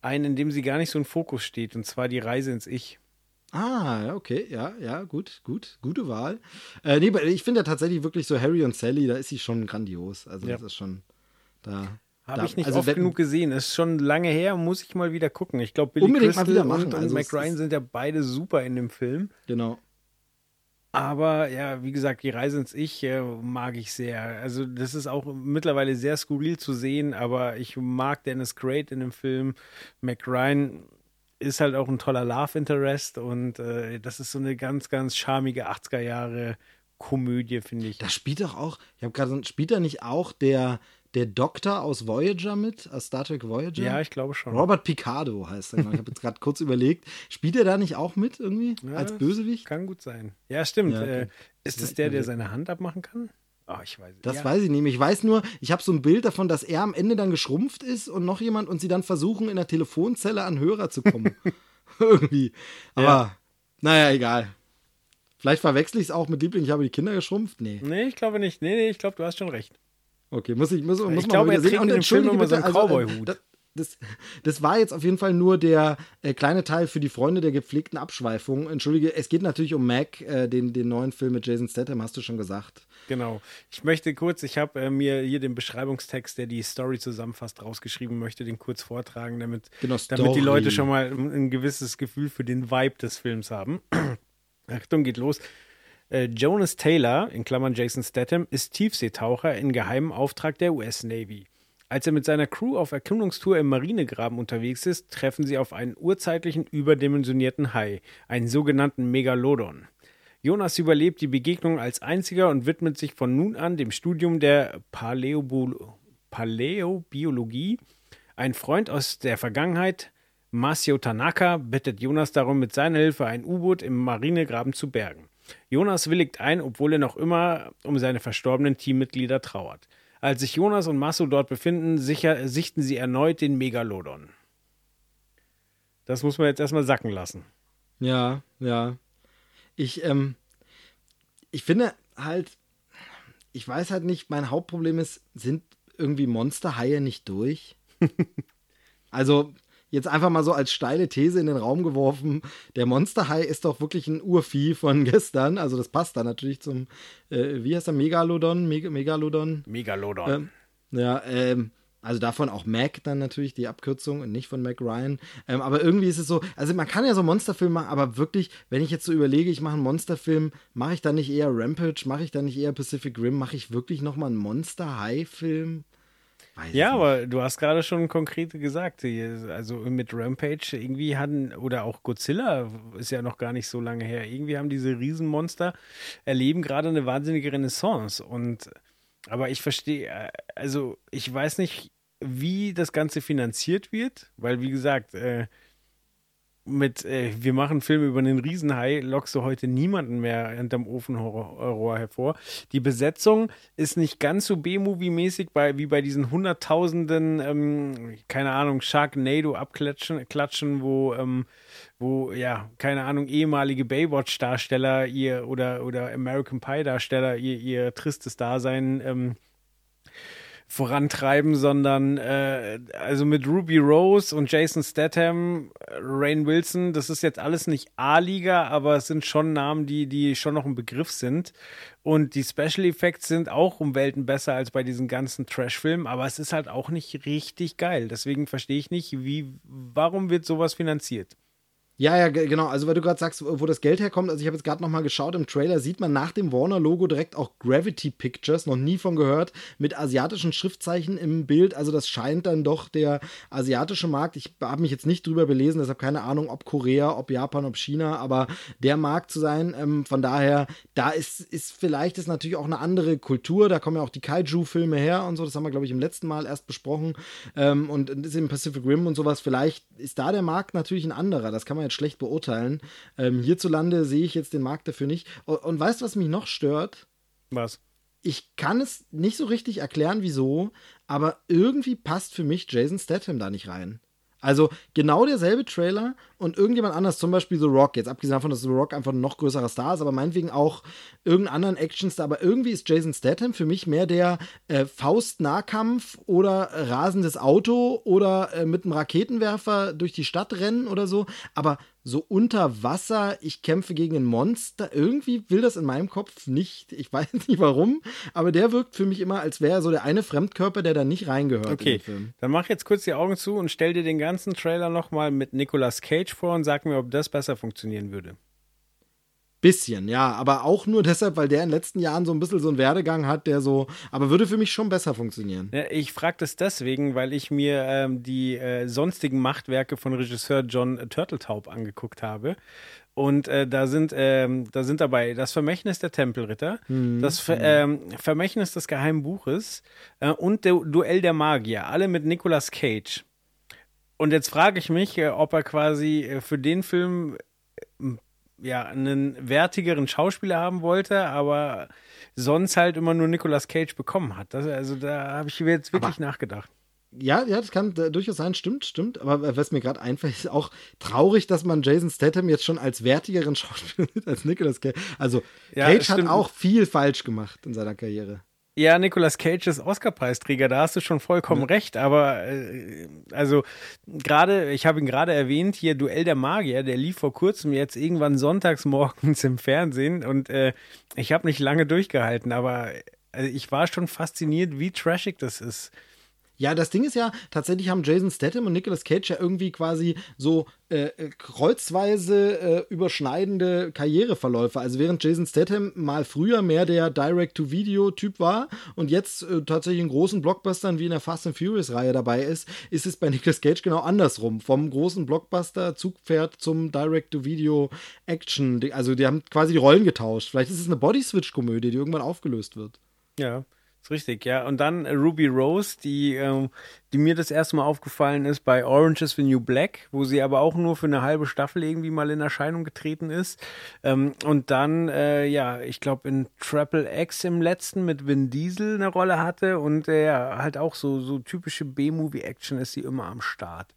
einen, in dem sie gar nicht so im Fokus steht, und zwar die Reise ins Ich. Ah, okay, ja, ja, gut, gut, gute Wahl. Äh, nee, ich finde ja tatsächlich wirklich so Harry und Sally, da ist sie schon grandios. Also Ja. das ist schon da. Habe ich nicht also oft genug gesehen. Ist schon lange her, muss ich mal wieder gucken. Ich glaube, Billy Unbedingt mal Crystal wieder machen. und, und Also Mac Ryan sind ja beide super in dem Film. Genau. Aber ja, wie gesagt, die Reise ins Ich äh, mag ich sehr. Also das ist auch mittlerweile sehr skurril zu sehen, aber ich mag Dennis Quaid in dem Film. Mac Ryan ist halt auch ein toller Love Interest und äh, das ist so eine ganz, ganz charmige 80er Jahre Komödie, finde ich. Da spielt doch auch, ich habe gerade, spielt da nicht auch der, der Doktor aus Voyager mit, aus Star Trek Voyager? Ja, ich glaube schon. Robert Picardo heißt er. genau. Ich habe jetzt gerade kurz überlegt, spielt er da nicht auch mit irgendwie Ja, als Bösewicht? Kann gut sein. Ja, stimmt. Ja, okay. äh, ist das Ja, der, der seine Hand abmachen kann? Oh, ich weiß Das ja. weiß ich nicht. mehr. Ich weiß nur, ich habe so ein Bild davon, dass er am Ende dann geschrumpft ist und noch jemand und sie dann versuchen, in der Telefonzelle an Hörer zu kommen. Irgendwie. Aber, Ja. naja, egal. Vielleicht verwechsel ich es auch mit Liebling, ich habe die Kinder geschrumpft. Nee. Nee, ich glaube nicht. Nee, nee, ich glaube, du hast schon recht. Okay, muss ich, muss, muss man glaube, mal wieder sehen. Und dem Film entschuldige immer so einen bitte, also, äh, Cowboy-Hut. das, das, das war jetzt auf jeden Fall nur der äh, kleine Teil für die Freunde der gepflegten Abschweifung. Entschuldige, es geht natürlich um Mac, äh, den, den neuen Film mit Jason Statham, hast du schon gesagt. Genau. Ich möchte kurz, ich habe äh, mir hier den Beschreibungstext, der die Story zusammenfasst, rausgeschrieben, möchte den kurz vortragen, damit, Genau, damit die. Leute schon mal ein, ein gewisses Gefühl für den Vibe des Films haben. Achtung, geht los. Äh, Jonas Taylor, in Klammern Jason Statham, ist Tiefseetaucher in geheimem Auftrag der US Navy. Als er mit seiner Crew auf Erkundungstour im Marinegraben unterwegs ist, treffen sie auf einen urzeitlichen, überdimensionierten Hai, einen sogenannten Megalodon. Jonas überlebt die Begegnung als einziger und widmet sich von nun an dem Studium der Paläobo Paläobiologie. Ein Freund aus der Vergangenheit, Masio Tanaka, bittet Jonas darum, mit seiner Hilfe ein U-Boot im Marinegraben zu bergen. Jonas willigt ein, obwohl er noch immer um seine verstorbenen Teammitglieder trauert. Als sich Jonas und Masso dort befinden, sicher, sichten sie erneut den Megalodon. Das muss man jetzt erstmal sacken lassen. Ja, ja. Ich, ähm, ich finde halt, ich weiß halt nicht, mein Hauptproblem ist, sind irgendwie Monsterhaie nicht durch? also, jetzt einfach mal so als steile These in den Raum geworfen, der Monsterhai ist doch wirklich ein Urvieh von gestern, also das passt da natürlich zum, äh, wie heißt der, Megalodon? Meg Megalodon? Megalodon. Ähm, ja, ähm, also davon auch Mac dann natürlich die Abkürzung und nicht von Mac Ryan. Ähm, aber irgendwie ist es so, also man kann ja so Monsterfilme machen, aber wirklich, wenn ich jetzt so überlege, ich mache einen Monsterfilm, mache ich dann nicht eher Rampage, mache ich dann nicht eher Pacific Rim, mache ich wirklich nochmal einen Monster-High-Film? Weiß Ja, aber du hast gerade schon konkret gesagt, also mit Rampage irgendwie hatten, oder auch Godzilla ist ja noch gar nicht so lange her, irgendwie haben diese Riesenmonster erleben gerade eine wahnsinnige Renaissance. Und aber ich verstehe, äh, also ich weiß nicht, wie das Ganze finanziert wird, weil wie gesagt, äh, mit äh, wir machen Filme über einen Riesenhai, lockst du heute niemanden mehr hinterm Ofenrohr hervor. Die Besetzung ist nicht ganz so B-Movie-mäßig bei, wie bei diesen hunderttausenden, ähm, keine Ahnung, Sharknado abklatschen, klatschen, wo, ähm, wo, ja, keine Ahnung, ehemalige Baywatch-Darsteller ihr oder, oder American Pie-Darsteller ihr, ihr tristes Dasein ähm, vorantreiben, sondern äh, also mit Ruby Rose und Jason Statham, Rain Wilson, das ist jetzt alles nicht A-Liga, aber es sind schon Namen, die, die schon noch ein Begriff sind. Und die Special Effects sind auch um Welten besser als bei diesen ganzen Trash-Filmen, aber es ist halt auch nicht richtig geil. Deswegen verstehe ich nicht, wie, warum wird sowas finanziert? Ja, ja, ge- genau. Also, weil du gerade sagst, wo das Geld herkommt. Also, ich habe jetzt gerade nochmal geschaut. Im Trailer sieht man nach dem Warner-Logo direkt auch Gravity Pictures, noch nie von gehört, mit asiatischen Schriftzeichen im Bild. Also, das scheint dann doch der asiatische Markt. Ich habe mich jetzt nicht drüber belesen, deshalb keine Ahnung, ob Korea, ob Japan, ob China, aber der Markt zu sein. Ähm, von daher, da ist, ist vielleicht ist natürlich auch eine andere Kultur. Da kommen ja auch die Kaiju-Filme her und so. Das haben wir, glaube ich, im letzten Mal erst besprochen. Ähm, und ist im Pacific Rim und sowas. Vielleicht ist da der Markt natürlich ein anderer. Das kann man jetzt schlecht beurteilen. Ähm, hierzulande sehe ich jetzt den Markt dafür nicht. Und, und weißt du, was mich noch stört? Was? Ich kann es nicht so richtig erklären, wieso, aber irgendwie passt für mich Jason Statham da nicht rein. Also genau derselbe Trailer und irgendjemand anders, zum Beispiel The Rock, jetzt abgesehen davon, dass The Rock einfach ein noch größerer Star ist, aber meinetwegen auch irgendeinen anderen Actionstar, aber irgendwie ist Jason Statham für mich mehr der äh, Faust-Nahkampf oder rasendes Auto oder äh, mit einem Raketenwerfer durch die Stadt rennen oder so, aber so unter Wasser, ich kämpfe gegen ein Monster, irgendwie will das in meinem Kopf nicht, ich weiß nicht warum, aber der wirkt für mich immer, als wäre er so der eine Fremdkörper, der da nicht reingehört in Okay, dann mach jetzt kurz die Augen zu und stell dir den ganzen Trailer nochmal mit Nicolas Cage vor und sag mir, ob das besser funktionieren würde. Bisschen, ja, aber auch nur deshalb, weil der in den letzten Jahren so ein bisschen so einen Werdegang hat, der so, aber würde für mich schon besser funktionieren. Ja, ich frage das deswegen, weil ich mir ähm, die äh, sonstigen Machtwerke von Regisseur John Turteltaub angeguckt habe. Und äh, da sind ähm, da sind dabei das Vermächtnis der Tempelritter, das Ver ähm, Vermächtnis des Geheimen Buches äh, und der Duell der Magier, alle mit Nicolas Cage. Und jetzt frage ich mich, äh, ob er quasi äh, für den Film äh, ja einen wertigeren Schauspieler haben wollte, aber sonst halt immer nur Nicolas Cage bekommen hat. Das, also da habe ich jetzt wirklich nachgedacht. Ja, ja, das kann durchaus sein, stimmt, stimmt. Aber äh, was mir gerade einfällt, ist auch traurig, dass man Jason Statham jetzt schon als wertigeren Schauspieler als Nicolas Cage. Also, Ja, Cage hat auch viel falsch gemacht in seiner Karriere. Ja, Nicolas Cage ist Oscar-Preisträger, da hast du schon vollkommen recht, aber äh, also gerade, ich habe ihn gerade erwähnt, hier Duell der Magier, der lief vor kurzem jetzt irgendwann sonntags morgens im Fernsehen und äh, ich habe nicht lange durchgehalten, aber äh, ich war schon fasziniert, wie trashig das ist. Ja, das Ding ist ja, tatsächlich haben Jason Statham und Nicolas Cage ja irgendwie quasi so äh, kreuzweise äh, überschneidende Karriereverläufe. Also während Jason Statham mal früher mehr der Direct-to-Video-Typ war und jetzt äh, tatsächlich in großen Blockbustern wie in der Fast and Furious-Reihe dabei ist, ist es bei Nicolas Cage genau andersrum. Vom großen Blockbuster-Zugpferd zum Direct-to-Video-Action. Also die haben quasi die Rollen getauscht. Vielleicht ist es eine Body-Switch-Komödie, die irgendwann aufgelöst wird. Ja, ist richtig, ja. Und dann äh, Ruby Rose, die, ähm, die mir das erste Mal aufgefallen ist bei Orange is the New Black, wo sie aber auch nur für eine halbe Staffel irgendwie mal in Erscheinung getreten ist. Ähm, und dann, äh, ja, ich glaube in Triple X im letzten mit Vin Diesel eine Rolle hatte und äh, ja, halt auch so, so typische B-Movie-Action ist sie immer am Start.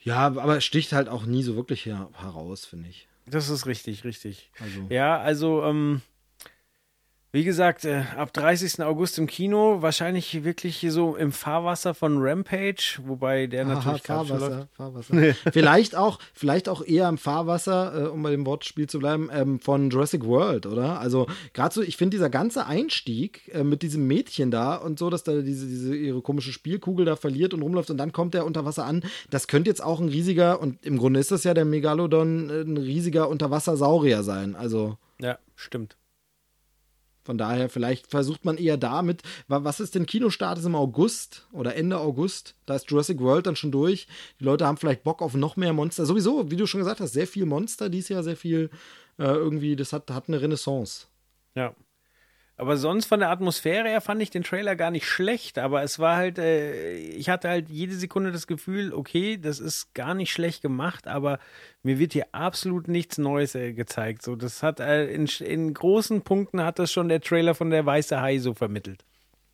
Ja, aber sticht halt auch nie so wirklich her heraus, finde ich. Das ist richtig, richtig. Also- Ja, also, ähm, wie gesagt, äh, ab 30. August im Kino, wahrscheinlich wirklich so im Fahrwasser von Rampage, wobei der Aha, natürlich Fahrwasser. Fahrwasser. vielleicht auch, vielleicht auch eher im Fahrwasser, äh, um bei dem Wortspiel zu bleiben, ähm, von Jurassic World, oder? Also gerade so, ich finde dieser ganze Einstieg äh, mit diesem Mädchen da und so, dass da diese, diese ihre komische Spielkugel da verliert und rumläuft und dann kommt der unter Wasser an. Das könnte jetzt auch ein riesiger und im Grunde ist das ja der Megalodon äh, ein riesiger Unterwassersaurier sein. Also Ja, stimmt. Von daher, vielleicht versucht man eher damit, wa- was ist denn Kinostart ist im August oder Ende August? Da ist Jurassic World dann schon durch. Die Leute haben vielleicht Bock auf noch mehr Monster. Sowieso, wie du schon gesagt hast, sehr viel Monster dieses Jahr, sehr viel äh, irgendwie, das hat, hat eine Renaissance. Ja. Aber sonst von der Atmosphäre her fand ich den Trailer gar nicht schlecht, aber es war halt, äh, ich hatte halt jede Sekunde das Gefühl, okay, das ist gar nicht schlecht gemacht, aber mir wird hier absolut nichts Neues äh, gezeigt. So, das hat äh, in, in großen Punkten hat das schon der Trailer von der Weiße Hai so vermittelt.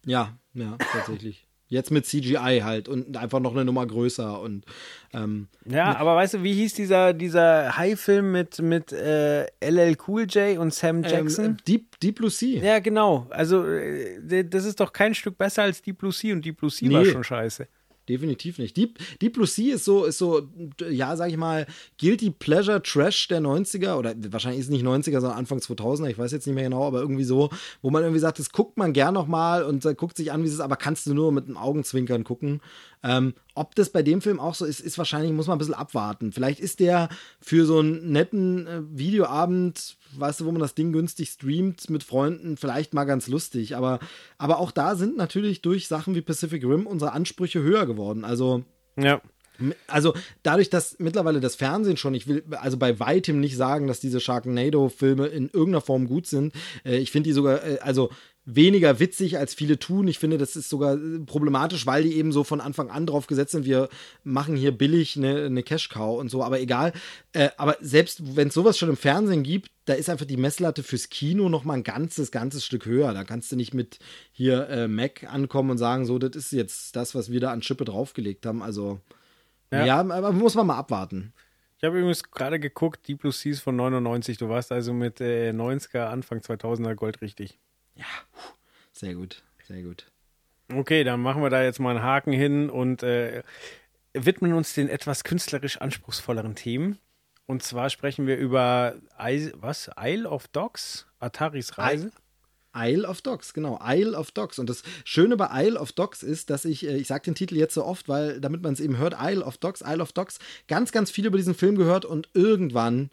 Ja, ja, tatsächlich. Jetzt mit CGI halt und einfach noch eine Nummer größer und ähm, Ja, aber weißt du, wie hieß dieser, dieser High-Film mit, mit äh, LL Cool J und Sam Jackson? ähm, Deep, Deep Blue Sea. ja, genau. Also, äh, das ist doch kein Stück besser als Deep Blue Sea und Deep Blue Sea war Nee. schon scheiße. Definitiv nicht. Deep, Deep Blue Sea ist so, ist so, ja, sag ich mal, Guilty Pleasure Trash der 90er oder wahrscheinlich ist es nicht 90er, sondern Anfang 2000er, ich weiß jetzt nicht mehr genau, aber irgendwie so, wo man irgendwie sagt, das guckt man gern nochmal und äh, guckt sich an, wie es ist, aber kannst du nur mit einem Augenzwinkern gucken. Ähm, ob das bei dem Film auch so ist, ist wahrscheinlich, muss man ein bisschen abwarten. Vielleicht ist der für so einen netten äh, Videoabend, weißt du, wo man das Ding günstig streamt mit Freunden, vielleicht mal ganz lustig. Aber, aber auch da sind natürlich durch Sachen wie Pacific Rim unsere Ansprüche höher geworden. Also. Ja. Also dadurch, dass mittlerweile das Fernsehen schon, ich will also bei weitem nicht sagen, dass diese Sharknado-Filme in irgendeiner Form gut sind. Äh, ich finde die sogar, äh, also weniger witzig, als viele tun. Ich finde, das ist sogar äh, problematisch, weil die eben so von Anfang an drauf gesetzt sind, wir machen hier billig eine, eine Cash-Cow und so, aber egal. Äh, aber selbst wenn es sowas schon im Fernsehen gibt, da ist einfach die Messlatte fürs Kino noch mal ein ganzes, ganzes Stück höher. Da kannst du nicht mit hier äh, Mac ankommen und sagen, so, das ist jetzt das, was wir da an Schippe draufgelegt haben. Also, Ja. ja, aber muss man mal abwarten. Ich habe übrigens gerade geguckt, Deep Blue Sea ist von 99. Du warst also mit äh, 90er, Anfang 2000er Gold richtig. Sehr gut, sehr gut. Okay, dann machen wir da jetzt mal einen Haken hin und äh, widmen uns den etwas künstlerisch anspruchsvolleren Themen. Und zwar sprechen wir über I was? Isle of Dogs? Ataris Reise? Isle of Dogs, genau, Isle of Dogs. Und das Schöne bei Isle of Dogs ist, dass ich, äh, ich sage den Titel jetzt so oft, weil, damit man es eben hört, Isle of Dogs, Isle of Dogs, ganz, ganz viel über diesen Film gehört und irgendwann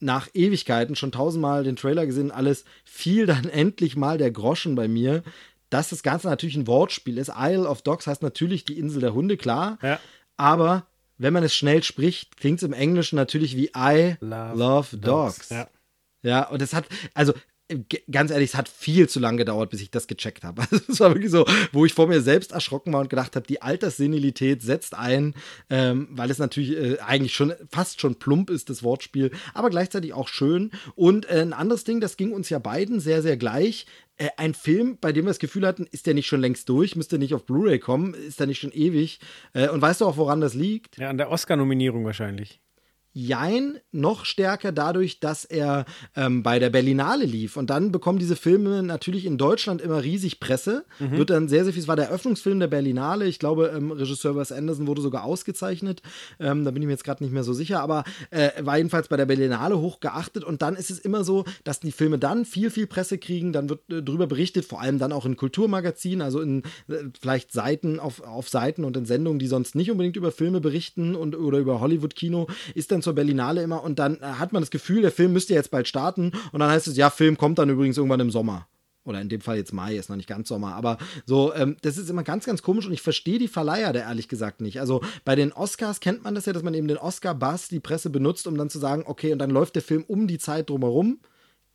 nach Ewigkeiten schon tausendmal den Trailer gesehen, alles fiel dann endlich mal der Groschen bei mir, dass das Ganze natürlich ein Wortspiel ist. Isle of Dogs heißt natürlich die Insel der Hunde, klar. Ja. Aber wenn man es schnell spricht, klingt es im Englischen natürlich wie I Love love, dogs. Ja. Ja, und es hat, also ganz ehrlich, es hat viel zu lange gedauert, bis ich das gecheckt habe. Also es war wirklich so, wo ich vor mir selbst erschrocken war und gedacht habe, die Alterssenilität setzt ein, ähm, weil es natürlich äh, eigentlich schon fast schon plump ist, das Wortspiel, aber gleichzeitig auch schön. Und äh, ein anderes Ding, das ging uns ja beiden sehr, sehr gleich. Äh, ein Film, bei dem wir das Gefühl hatten, ist der nicht schon längst durch, müsste nicht auf Blu-ray kommen, ist der nicht schon ewig. Äh, und weißt du auch, woran das liegt? ja, an der Oscar-Nominierung wahrscheinlich. Jein, noch stärker dadurch, dass er ähm, bei der Berlinale lief. Und dann bekommen diese Filme natürlich in Deutschland immer riesig Presse. Wird dann sehr, sehr viel. Es war der Eröffnungsfilm der Berlinale. Ich glaube, ähm, Regisseur Wes Anderson wurde sogar ausgezeichnet. Ähm, da bin ich mir jetzt gerade nicht mehr so sicher. Aber äh, war jedenfalls bei der Berlinale hoch geachtet. Und dann ist es immer so, dass die Filme dann viel, viel Presse kriegen. Dann wird äh, drüber berichtet, vor allem dann auch in Kulturmagazinen, also in äh, vielleicht Seiten auf, auf Seiten und in Sendungen, die sonst nicht unbedingt über Filme berichten und oder über Hollywood-Kino, ist dann zur Berlinale immer und dann äh, hat man das Gefühl, der Film müsste jetzt bald starten und dann heißt es, ja, Film kommt dann übrigens irgendwann im Sommer. Oder in dem Fall jetzt Mai, ist noch nicht ganz Sommer. Aber so, ähm, das ist immer ganz, ganz komisch und ich verstehe die Verleiher da ehrlich gesagt nicht. Also bei den Oscars kennt man das ja, dass man eben den Oscar-Bass, die Presse benutzt, um dann zu sagen, okay, und dann läuft der Film um die Zeit drumherum.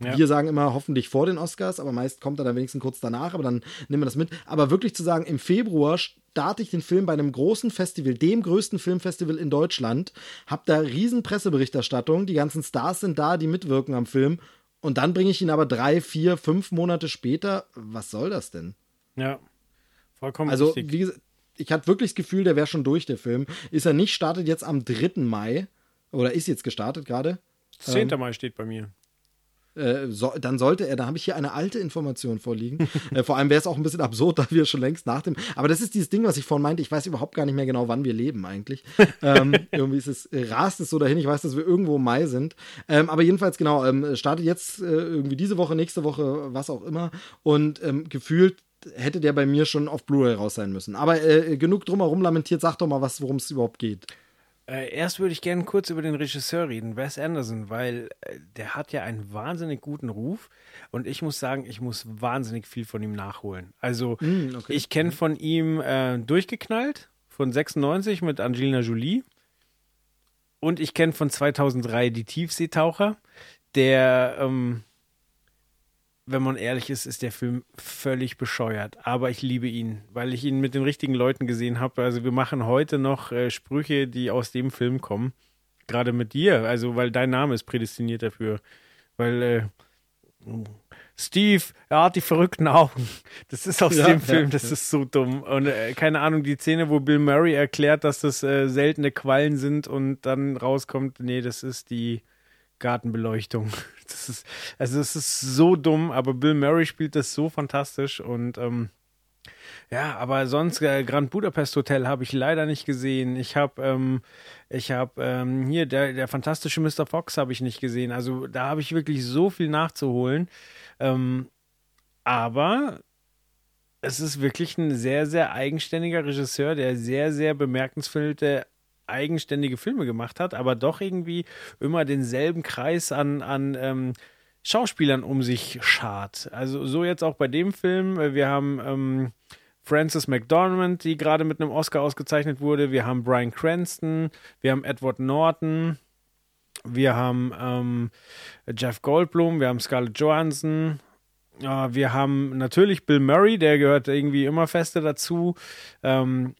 Ja. Wir sagen immer hoffentlich vor den Oscars, aber meist kommt er dann wenigstens kurz danach, aber dann nehmen wir das mit. Aber wirklich zu sagen, im Februar starte ich den Film bei einem großen Festival, dem größten Filmfestival in Deutschland, hab da riesen Presseberichterstattung, die ganzen Stars sind da, die mitwirken am Film und dann bringe ich ihn aber drei, vier, fünf Monate später. Was soll das denn? Ja. Vollkommen Also, richtig. wie gesagt, ich hatte wirklich das Gefühl, der wäre schon durch, der Film. Ist er nicht, startet jetzt am 3. Mai oder ist jetzt gestartet gerade. 10. Mai steht bei mir. Äh, so, dann sollte er, da habe ich hier eine alte Information vorliegen. äh, vor allem wäre es auch ein bisschen absurd, da wir schon längst nach dem. Aber das ist dieses Ding, was ich vorhin meinte. Ich weiß überhaupt gar nicht mehr genau, wann wir leben eigentlich. ähm, irgendwie ist es, äh, rast es so dahin. Ich weiß, dass wir irgendwo im Mai sind. Ähm, aber jedenfalls, genau, ähm, startet jetzt äh, irgendwie diese Woche, nächste Woche, was auch immer. Und ähm, gefühlt hätte der bei mir schon auf Blu-ray raus sein müssen. Aber genug drumherum lamentiert, sag doch mal was, worum es überhaupt geht. Äh, erst würde ich gerne kurz über den Regisseur reden, Wes Anderson, weil äh, der hat ja einen wahnsinnig guten Ruf und ich muss sagen, ich muss wahnsinnig viel von ihm nachholen. Also Mm, okay. ich kenne von ihm äh, Durchgeknallt von 96 mit Angelina Jolie und ich kenne von 2003 Die Tiefseetaucher, der, ähm, wenn man ehrlich ist, ist der Film völlig bescheuert. Aber ich liebe ihn, weil ich ihn mit den richtigen Leuten gesehen habe. Also wir machen heute noch äh, Sprüche, die aus dem Film kommen. Gerade mit dir, also weil dein Name ist prädestiniert dafür. Weil äh, Steve, er hat die verrückten Augen. Das ist aus Ja, dem ja, Film, das ist so dumm. Und äh, keine Ahnung, die Szene, wo Bill Murray erklärt, dass das äh, seltene Quallen sind und dann rauskommt, nee, das ist die Gartenbeleuchtung. Das ist, also es ist so dumm, aber Bill Murray spielt das so fantastisch und ähm, ja, aber sonst äh, Grand Budapest Hotel habe ich leider nicht gesehen. Ich habe ähm, ich habe ähm, hier der der fantastische Mr. Fox habe ich nicht gesehen. Also da habe ich wirklich so viel nachzuholen. Ähm, aber es ist wirklich ein sehr sehr eigenständiger Regisseur, der sehr sehr bemerkenswerte eigenständige Filme gemacht hat, aber doch irgendwie immer denselben Kreis an an ähm, Schauspielern um sich schart. Also so jetzt auch bei dem Film. Wir haben ähm, Frances McDormand, die gerade mit einem Oscar ausgezeichnet wurde. Wir haben Brian Cranston, wir haben Edward Norton, wir haben ähm, Jeff Goldblum, wir haben Scarlett Johansson, äh, wir haben natürlich Bill Murray, der gehört irgendwie immer feste dazu. Ähm,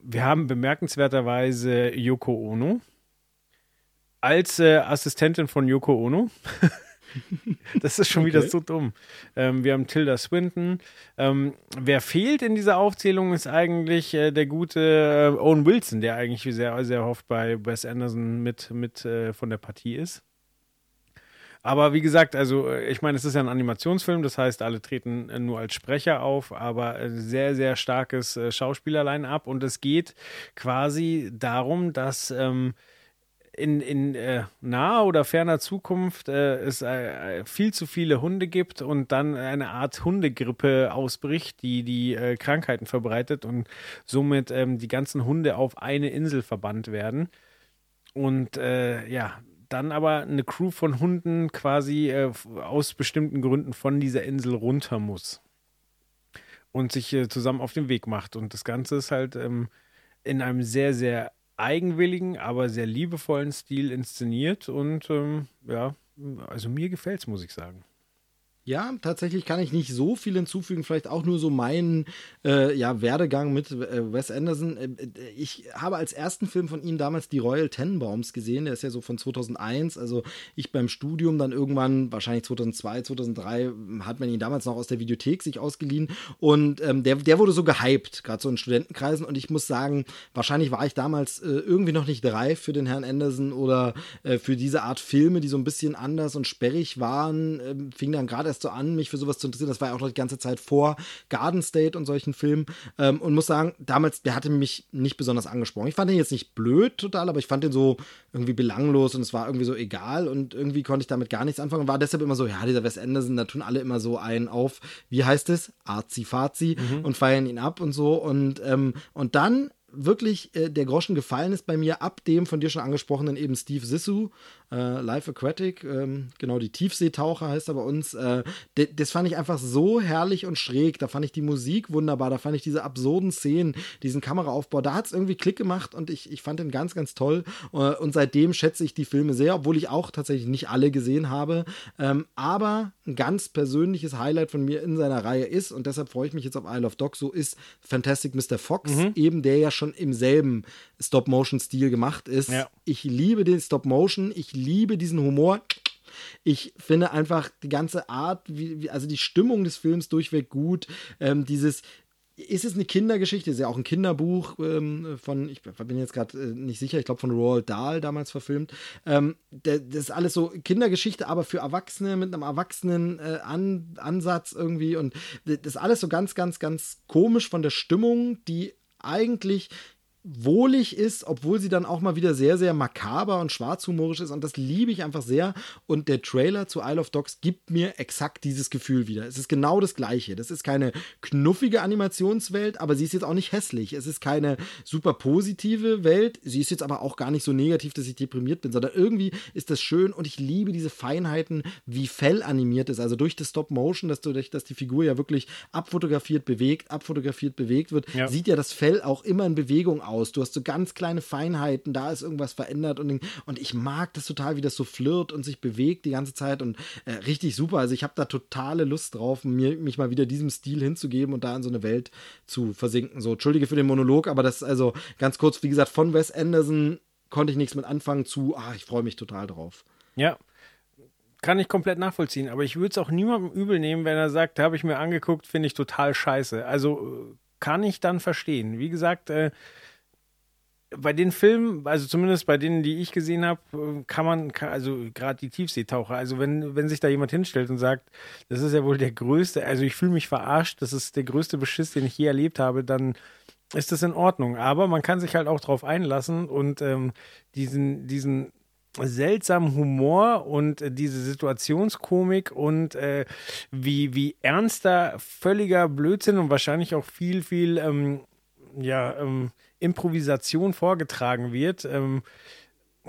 wir haben bemerkenswerterweise Yoko Ono als äh, Assistentin von Yoko Ono. Das ist schon wieder Okay. so dumm. Ähm, wir haben Tilda Swinton. Ähm, wer fehlt in dieser Aufzählung ist eigentlich äh, der gute äh, Owen Wilson, der eigentlich sehr, sehr oft bei Wes Anderson mit, mit äh, von der Partie ist. Aber wie gesagt, also äh, ich meine, es ist ja ein Animationsfilm, das heißt, alle treten äh, nur als Sprecher auf, aber äh, sehr, sehr starkes Schauspielerlein ab und es geht quasi darum, dass ähm, in, in äh, naher oder ferner Zukunft äh, es äh, viel zu viele Hunde gibt und dann eine Art Hundegrippe ausbricht, die die äh, Krankheiten verbreitet und somit ähm, die ganzen Hunde auf eine Insel verbannt werden. Und ja, dann aber eine Crew von Hunden quasi äh, aus bestimmten Gründen von dieser Insel runter muss und sich äh, zusammen auf den Weg macht. Und das Ganze ist halt ähm, in einem sehr, sehr eigenwilligen, aber sehr liebevollen Stil inszeniert. Und ähm, ja, also mir gefällt's, muss ich sagen. Ja, tatsächlich kann ich nicht so viel hinzufügen. Vielleicht auch nur so meinen äh, ja, Werdegang mit äh, Wes Anderson. Äh, äh, ich habe als ersten Film von ihm damals die Royal Tenenbaums gesehen. Der ist ja so von 2001. Also ich beim Studium dann irgendwann, wahrscheinlich 2002, 2003, hat man ihn damals noch aus der Videothek sich ausgeliehen. Und ähm, der, der wurde so gehypt, gerade so in Studentenkreisen. Und ich muss sagen, wahrscheinlich war ich damals äh, irgendwie noch nicht reif für den Herrn Anderson oder äh, für diese Art Filme, die so ein bisschen anders und sperrig waren. Ähm, fing dann gerade erst so an, mich für sowas zu interessieren. Das war ja auch noch die ganze Zeit vor Garden State und solchen Filmen. Ähm, und muss sagen, damals, der hatte mich nicht besonders angesprochen. Ich fand den jetzt nicht blöd total, aber ich fand den so irgendwie belanglos und es war irgendwie so egal und irgendwie konnte ich damit gar nichts anfangen. War deshalb immer so, ja, dieser Wes Anderson, da tun alle immer so einen auf, wie heißt es? Arzi-Fazi und feiern ihn ab und so. Und, ähm, und dann wirklich äh, der Groschen gefallen ist bei mir ab dem von dir schon angesprochenen eben Steve Sissu, äh, Life Aquatic, ähm, genau die Tiefseetaucher heißt er bei uns. Äh, das fand ich einfach so herrlich und schräg. Da fand ich die Musik wunderbar, da fand ich diese absurden Szenen, diesen Kameraaufbau. Da hat es irgendwie Klick gemacht und ich, ich fand den ganz, ganz toll. Äh, und seitdem schätze ich die Filme sehr, obwohl ich auch tatsächlich nicht alle gesehen habe. Ähm, aber ein ganz persönliches Highlight von mir in seiner Reihe ist, und deshalb freue ich mich jetzt auf Isle of Dogs, so ist Fantastic Mr. Fox, eben der ja schon im selben Stop-Motion-Stil gemacht ist. Ja. Ich liebe den Stop-Motion, ich liebe diesen Humor. Ich finde einfach die ganze Art, wie, also die Stimmung des Films durchweg gut. Ähm, dieses, ist es eine Kindergeschichte? Ist ja auch ein Kinderbuch ähm, von, ich bin jetzt gerade äh, nicht sicher, ich glaube von Roald Dahl damals verfilmt. Ähm, das ist alles so Kindergeschichte, aber für Erwachsene mit einem erwachsenen äh, An Ansatz irgendwie. Und das ist alles so ganz, ganz, ganz komisch von der Stimmung, die eigentlich wohlig ist, obwohl sie dann auch mal wieder sehr, sehr makaber und schwarzhumorisch ist. Und das liebe ich einfach sehr. Und der Trailer zu Isle of Dogs gibt mir exakt dieses Gefühl wieder. Es ist genau das Gleiche. Das ist keine knuffige Animationswelt, aber sie ist jetzt auch nicht hässlich. Es ist keine super positive Welt. Sie ist jetzt aber auch gar nicht so negativ, dass ich deprimiert bin, sondern irgendwie ist das schön und ich liebe diese Feinheiten, wie Fell animiert ist. Also durch das Stop-Motion, dass, du, dass die Figur ja wirklich abfotografiert, bewegt, abfotografiert, bewegt wird, Ja. sieht ja das Fell auch immer in Bewegung aus. Du hast so ganz kleine Feinheiten, da ist irgendwas verändert und, und ich mag das total, wie das so flirt und sich bewegt die ganze Zeit und äh, richtig super. Also ich habe da totale Lust drauf, mir, mich mal wieder diesem Stil hinzugeben und da in so eine Welt zu versinken. So, entschuldige für den Monolog, aber das ist also ganz kurz, wie gesagt, von Wes Anderson konnte ich nichts mit anfangen zu, ah, ich freue mich total drauf. Ja. kann ich komplett nachvollziehen, aber ich würde es auch niemandem übel nehmen, wenn er sagt, habe ich mir angeguckt, finde ich total scheiße. Also äh, kann ich dann verstehen. Wie gesagt, äh, bei den Filmen, also zumindest bei denen, die ich gesehen habe, äh, kann man, kann, also gerade die Tiefseetaucher, also wenn, wenn sich da jemand hinstellt und sagt, das ist ja wohl der größte, also ich fühle mich verarscht, das ist der größte Beschiss, den ich je erlebt habe, dann ist das in Ordnung. Aber man kann sich halt auch drauf einlassen und ähm, diesen, diesen seltsamen Humor und äh, diese Situationskomik und äh, wie, wie ernster, völliger Blödsinn und wahrscheinlich auch viel, viel ähm, ja, ähm, Improvisation vorgetragen wird, ähm,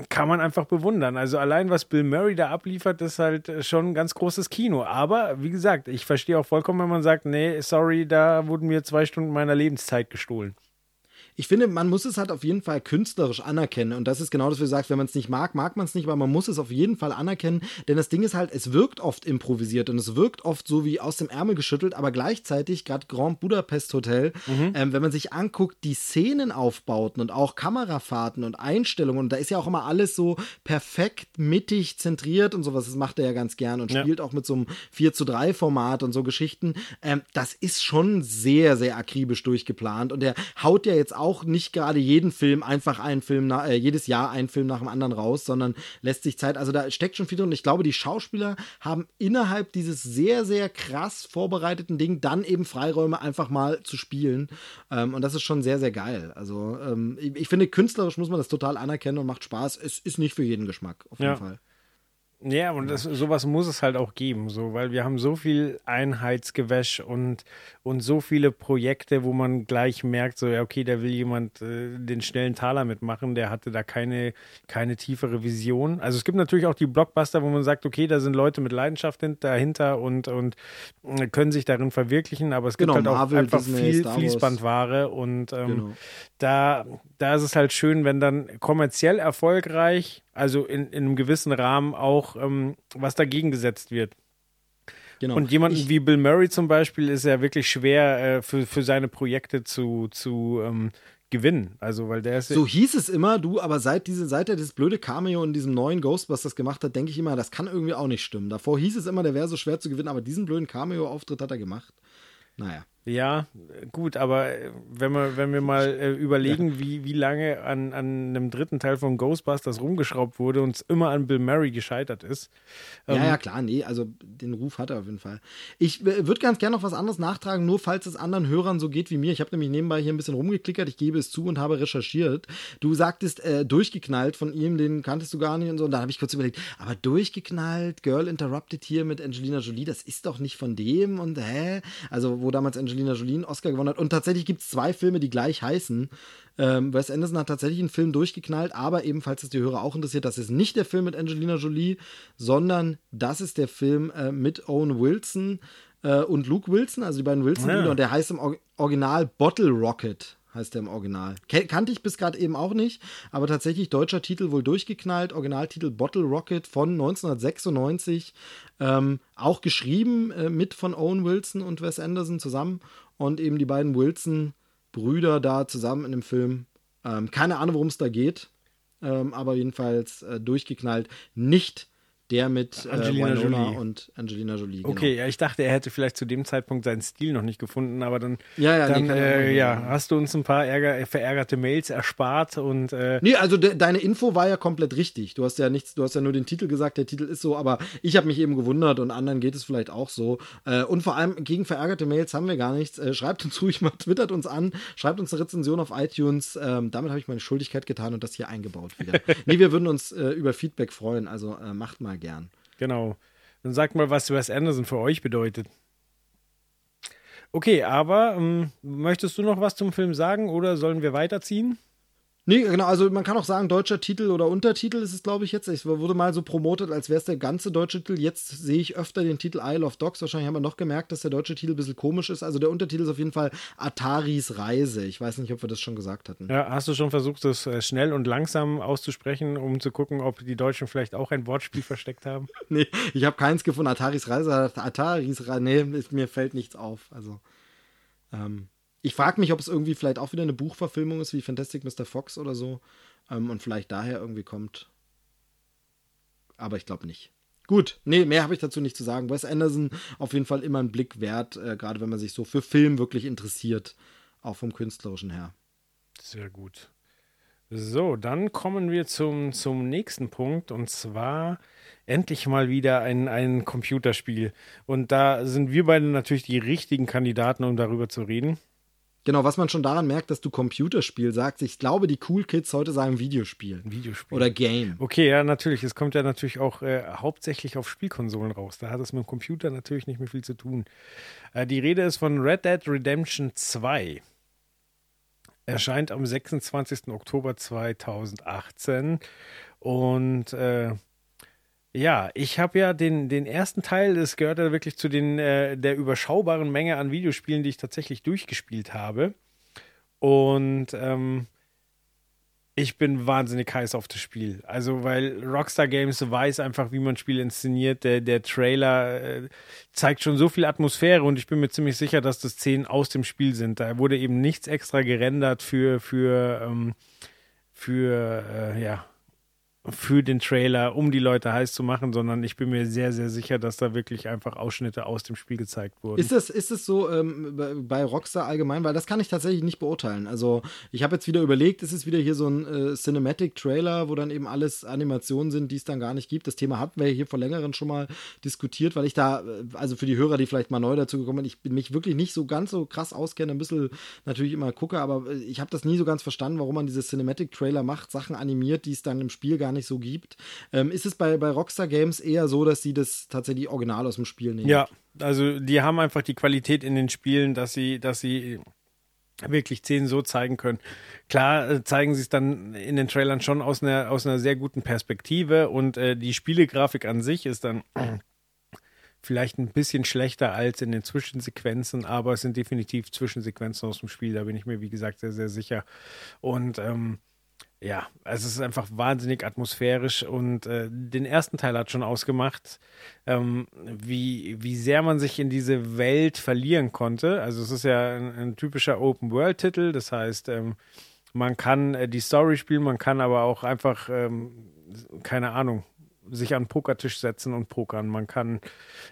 kann man einfach bewundern. Also allein, was Bill Murray da abliefert, ist halt schon ein ganz großes Kino. Aber wie gesagt, ich verstehe auch vollkommen, wenn man sagt, nee, sorry, da wurden mir zwei Stunden meiner Lebenszeit gestohlen ich finde, man muss es halt auf jeden Fall künstlerisch anerkennen. Und das ist genau das, was du sagst, wenn man es nicht mag, mag man es nicht, aber man muss es auf jeden Fall anerkennen. Denn das Ding ist halt, es wirkt oft improvisiert und es wirkt oft so wie aus dem Ärmel geschüttelt, aber gleichzeitig, gerade Grand Budapest Hotel, mhm. ähm, wenn man sich anguckt, die Szenenaufbauten und auch Kamerafahrten und Einstellungen, und da ist ja auch immer alles so perfekt mittig zentriert und sowas, das macht er ja ganz gern und spielt ja. auch mit so einem 4 zu 3 Format und so Geschichten. Ähm, das ist schon sehr, sehr akribisch durchgeplant und er haut ja jetzt auch auch nicht gerade jeden Film einfach einen Film, äh, jedes Jahr einen Film nach dem anderen raus, sondern lässt sich Zeit. Also da steckt schon viel drin. Und ich glaube, die Schauspieler haben innerhalb dieses sehr, sehr krass vorbereiteten Ding dann eben Freiräume einfach mal zu spielen. Ähm, und das ist schon sehr, sehr geil. Also ähm, ich, ich, finde, künstlerisch muss man das total anerkennen und macht Spaß. Es ist nicht für jeden Geschmack, auf jeden ja. Fall. Ja, und das, sowas muss es halt auch geben, so, weil wir haben so viel Einheitsgewäsch und, und so viele Projekte, wo man gleich merkt, so, ja, okay, da will jemand äh, den schnellen Taler mitmachen, der hatte da keine, keine tiefere Vision. Also es gibt natürlich auch die Blockbuster, wo man sagt, okay, da sind Leute mit Leidenschaft dahinter und, und äh, können sich darin verwirklichen, aber es gibt genau, halt auch Marvel, einfach Disney, viel Fließbandware und ähm, genau. da, da ist es halt schön, wenn dann kommerziell erfolgreich also in, in einem gewissen Rahmen auch ähm, was dagegen gesetzt wird. Genau. Und jemanden ich, wie Bill Murray zum Beispiel ist ja wirklich schwer äh, für, für seine Projekte zu, zu ähm, gewinnen. Also, weil der ist So hieß es immer, du, aber seit, diese, seit er das blöde Cameo in diesem neuen Ghostbusters gemacht hat, denke ich immer, das kann irgendwie auch nicht stimmen. Davor hieß es immer, der wäre so schwer zu gewinnen, aber diesen blöden Cameo-Auftritt hat er gemacht. Naja. Ja, gut, aber äh, wenn wir, wenn wir mal äh, überlegen, ja. wie, wie lange an, an einem dritten Teil von Ghostbusters rumgeschraubt wurde und es immer an Bill Murray gescheitert ist. Ähm, ja, ja, klar, nee, also den Ruf hat er auf jeden Fall. Ich äh, würde ganz gerne noch was anderes nachtragen, nur falls es anderen Hörern so geht wie mir. Ich habe nämlich nebenbei hier ein bisschen rumgeklickert, ich gebe es zu und habe recherchiert. Du sagtest, äh, durchgeknallt von ihm, den kanntest du gar nicht und so. Und da habe ich kurz überlegt, aber durchgeknallt, Girl Interrupted hier mit Angelina Jolie, das ist doch nicht von dem und hä? Also, wo damals Angelina Angelina Jolie einen Oscar gewonnen hat. Und tatsächlich gibt es zwei Filme, die gleich heißen. Ähm, Wes Anderson hat tatsächlich einen Film durchgeknallt, aber ebenfalls ist die Hörer auch interessiert, das ist nicht der Film mit Angelina Jolie, sondern das ist der Film äh, mit Owen Wilson äh, und Luke Wilson, also die beiden Wilson-Brüder, ja. und der heißt im Original Bottle Rocket heißt der im Original. kannte ich bis gerade eben auch nicht, aber tatsächlich deutscher Titel wohl durchgeknallt. Originaltitel Bottle Rocket von 1996. Ähm, auch geschrieben äh, mit von Owen Wilson und Wes Anderson zusammen und eben die beiden Wilson-Brüder da zusammen in dem Film. Ähm, keine Ahnung, worum es da geht, ähm, aber jedenfalls äh, durchgeknallt. Nicht der mit äh, Angelina äh, Jolie. und Angelina Jolie. Genau. Okay, ja, ich dachte, er hätte vielleicht zu dem Zeitpunkt seinen Stil noch nicht gefunden, aber dann, ja, ja, dann äh, ja, hast du uns ein paar ärger, verärgerte Mails erspart und. Äh nee, also de deine Info war ja komplett richtig. Du hast ja nichts, du hast ja nur den Titel gesagt, der Titel ist so, aber ich habe mich eben gewundert und anderen geht es vielleicht auch so. Äh, und vor allem gegen verärgerte Mails haben wir gar nichts. Äh, schreibt uns ruhig mal, twittert uns an, schreibt uns eine Rezension auf iTunes. Ähm, damit habe ich meine Schuldigkeit getan und das hier eingebaut wieder. nee, wir würden uns äh, über Feedback freuen, also macht mal gern. Genau. Dann sagt mal, was Wes Anderson für euch bedeutet. Okay, aber ähm, möchtest du noch was zum Film sagen oder sollen wir weiterziehen? Nee, genau, also man kann auch sagen, deutscher Titel oder Untertitel ist es, glaube ich, jetzt. Es wurde mal so promotet, als wäre es der ganze deutsche Titel. Jetzt sehe ich öfter den Titel Isle of Dogs. Wahrscheinlich haben wir noch gemerkt, dass der deutsche Titel ein bisschen komisch ist. Also der Untertitel ist auf jeden Fall Ataris Reise. Ich weiß nicht, ob wir das schon gesagt hatten. Ja, hast du schon versucht, das äh, schnell und langsam auszusprechen, um zu gucken, ob die Deutschen vielleicht auch ein Wortspiel versteckt haben? nee, ich habe keins gefunden. Ataris Reise, Ataris Reise. Nee, mir fällt nichts auf. Also, ähm, ich frage mich, ob es irgendwie vielleicht auch wieder eine Buchverfilmung ist wie Fantastic Mr. Fox oder so ähm, und vielleicht daher irgendwie kommt. Aber ich glaube nicht. Gut, nee, mehr habe ich dazu nicht zu sagen. Wes Anderson auf jeden Fall immer einen Blick wert, äh, gerade wenn man sich so für Film wirklich interessiert, auch vom künstlerischen her. Sehr gut. So, dann kommen wir zum, zum nächsten Punkt und zwar endlich mal wieder ein, ein Computerspiel. Und da sind wir beide natürlich die richtigen Kandidaten, um darüber zu reden. Genau, was man schon daran merkt, dass du Computerspiel sagst. Ich glaube, die Cool Kids heute sagen Videospiel. Videospiel. Oder Game. Okay, ja, natürlich. Es kommt ja natürlich auch äh, hauptsächlich auf Spielkonsolen raus. Da hat es mit dem Computer natürlich nicht mehr viel zu tun. Äh, die Rede ist von Red Dead Redemption 2. Erscheint am 26. Oktober 2018. Und äh, ja, ich habe ja den, den ersten Teil, das gehört ja wirklich zu den, äh, der überschaubaren Menge an Videospielen, die ich tatsächlich durchgespielt habe. Und ähm, ich bin wahnsinnig heiß auf das Spiel. Also, weil Rockstar Games weiß einfach, wie man Spiele inszeniert. Der, der Trailer äh, zeigt schon so viel Atmosphäre und ich bin mir ziemlich sicher, dass das Szenen aus dem Spiel sind. Da wurde eben nichts extra gerendert für, für, ähm, für, äh, ja, für den Trailer, um die Leute heiß zu machen, sondern ich bin mir sehr, sehr sicher, dass da wirklich einfach Ausschnitte aus dem Spiel gezeigt wurden. Ist es, ist es so ähm, bei Rockstar allgemein? Weil das kann ich tatsächlich nicht beurteilen. Also ich habe jetzt wieder überlegt, ist es wieder hier so ein äh, Cinematic-Trailer, wo dann eben alles Animationen sind, die es dann gar nicht gibt. Das Thema hatten wir hier vor längerem schon mal diskutiert, weil ich da, äh, also für die Hörer, die vielleicht mal neu dazu gekommen sind, ich mich wirklich nicht so ganz so krass auskenne, ein bisschen natürlich immer gucke, aber äh, ich habe das nie so ganz verstanden, warum man diese Cinematic-Trailer macht, Sachen animiert, die es dann im Spiel gar nicht so gibt. Ähm, ist es bei, bei Rockstar Games eher so, dass sie das tatsächlich original aus dem Spiel nehmen? Ja, also die haben einfach die Qualität in den Spielen, dass sie, dass sie wirklich Szenen so zeigen können. Klar äh, zeigen sie es dann in den Trailern schon aus einer, aus einer sehr guten Perspektive und äh, die Spielegrafik an sich ist dann vielleicht ein bisschen schlechter als in den Zwischensequenzen, aber es sind definitiv Zwischensequenzen aus dem Spiel, da bin ich mir, wie gesagt, sehr, sehr sicher. Und ähm, ja, es ist einfach wahnsinnig atmosphärisch und äh, den ersten Teil hat schon ausgemacht, ähm, wie, wie sehr man sich in diese Welt verlieren konnte. Also es ist ja ein, ein typischer Open-World-Titel, das heißt, ähm, man kann äh, die Story spielen, man kann aber auch einfach, ähm, keine Ahnung, sich an den Pokertisch setzen und pokern. Man kann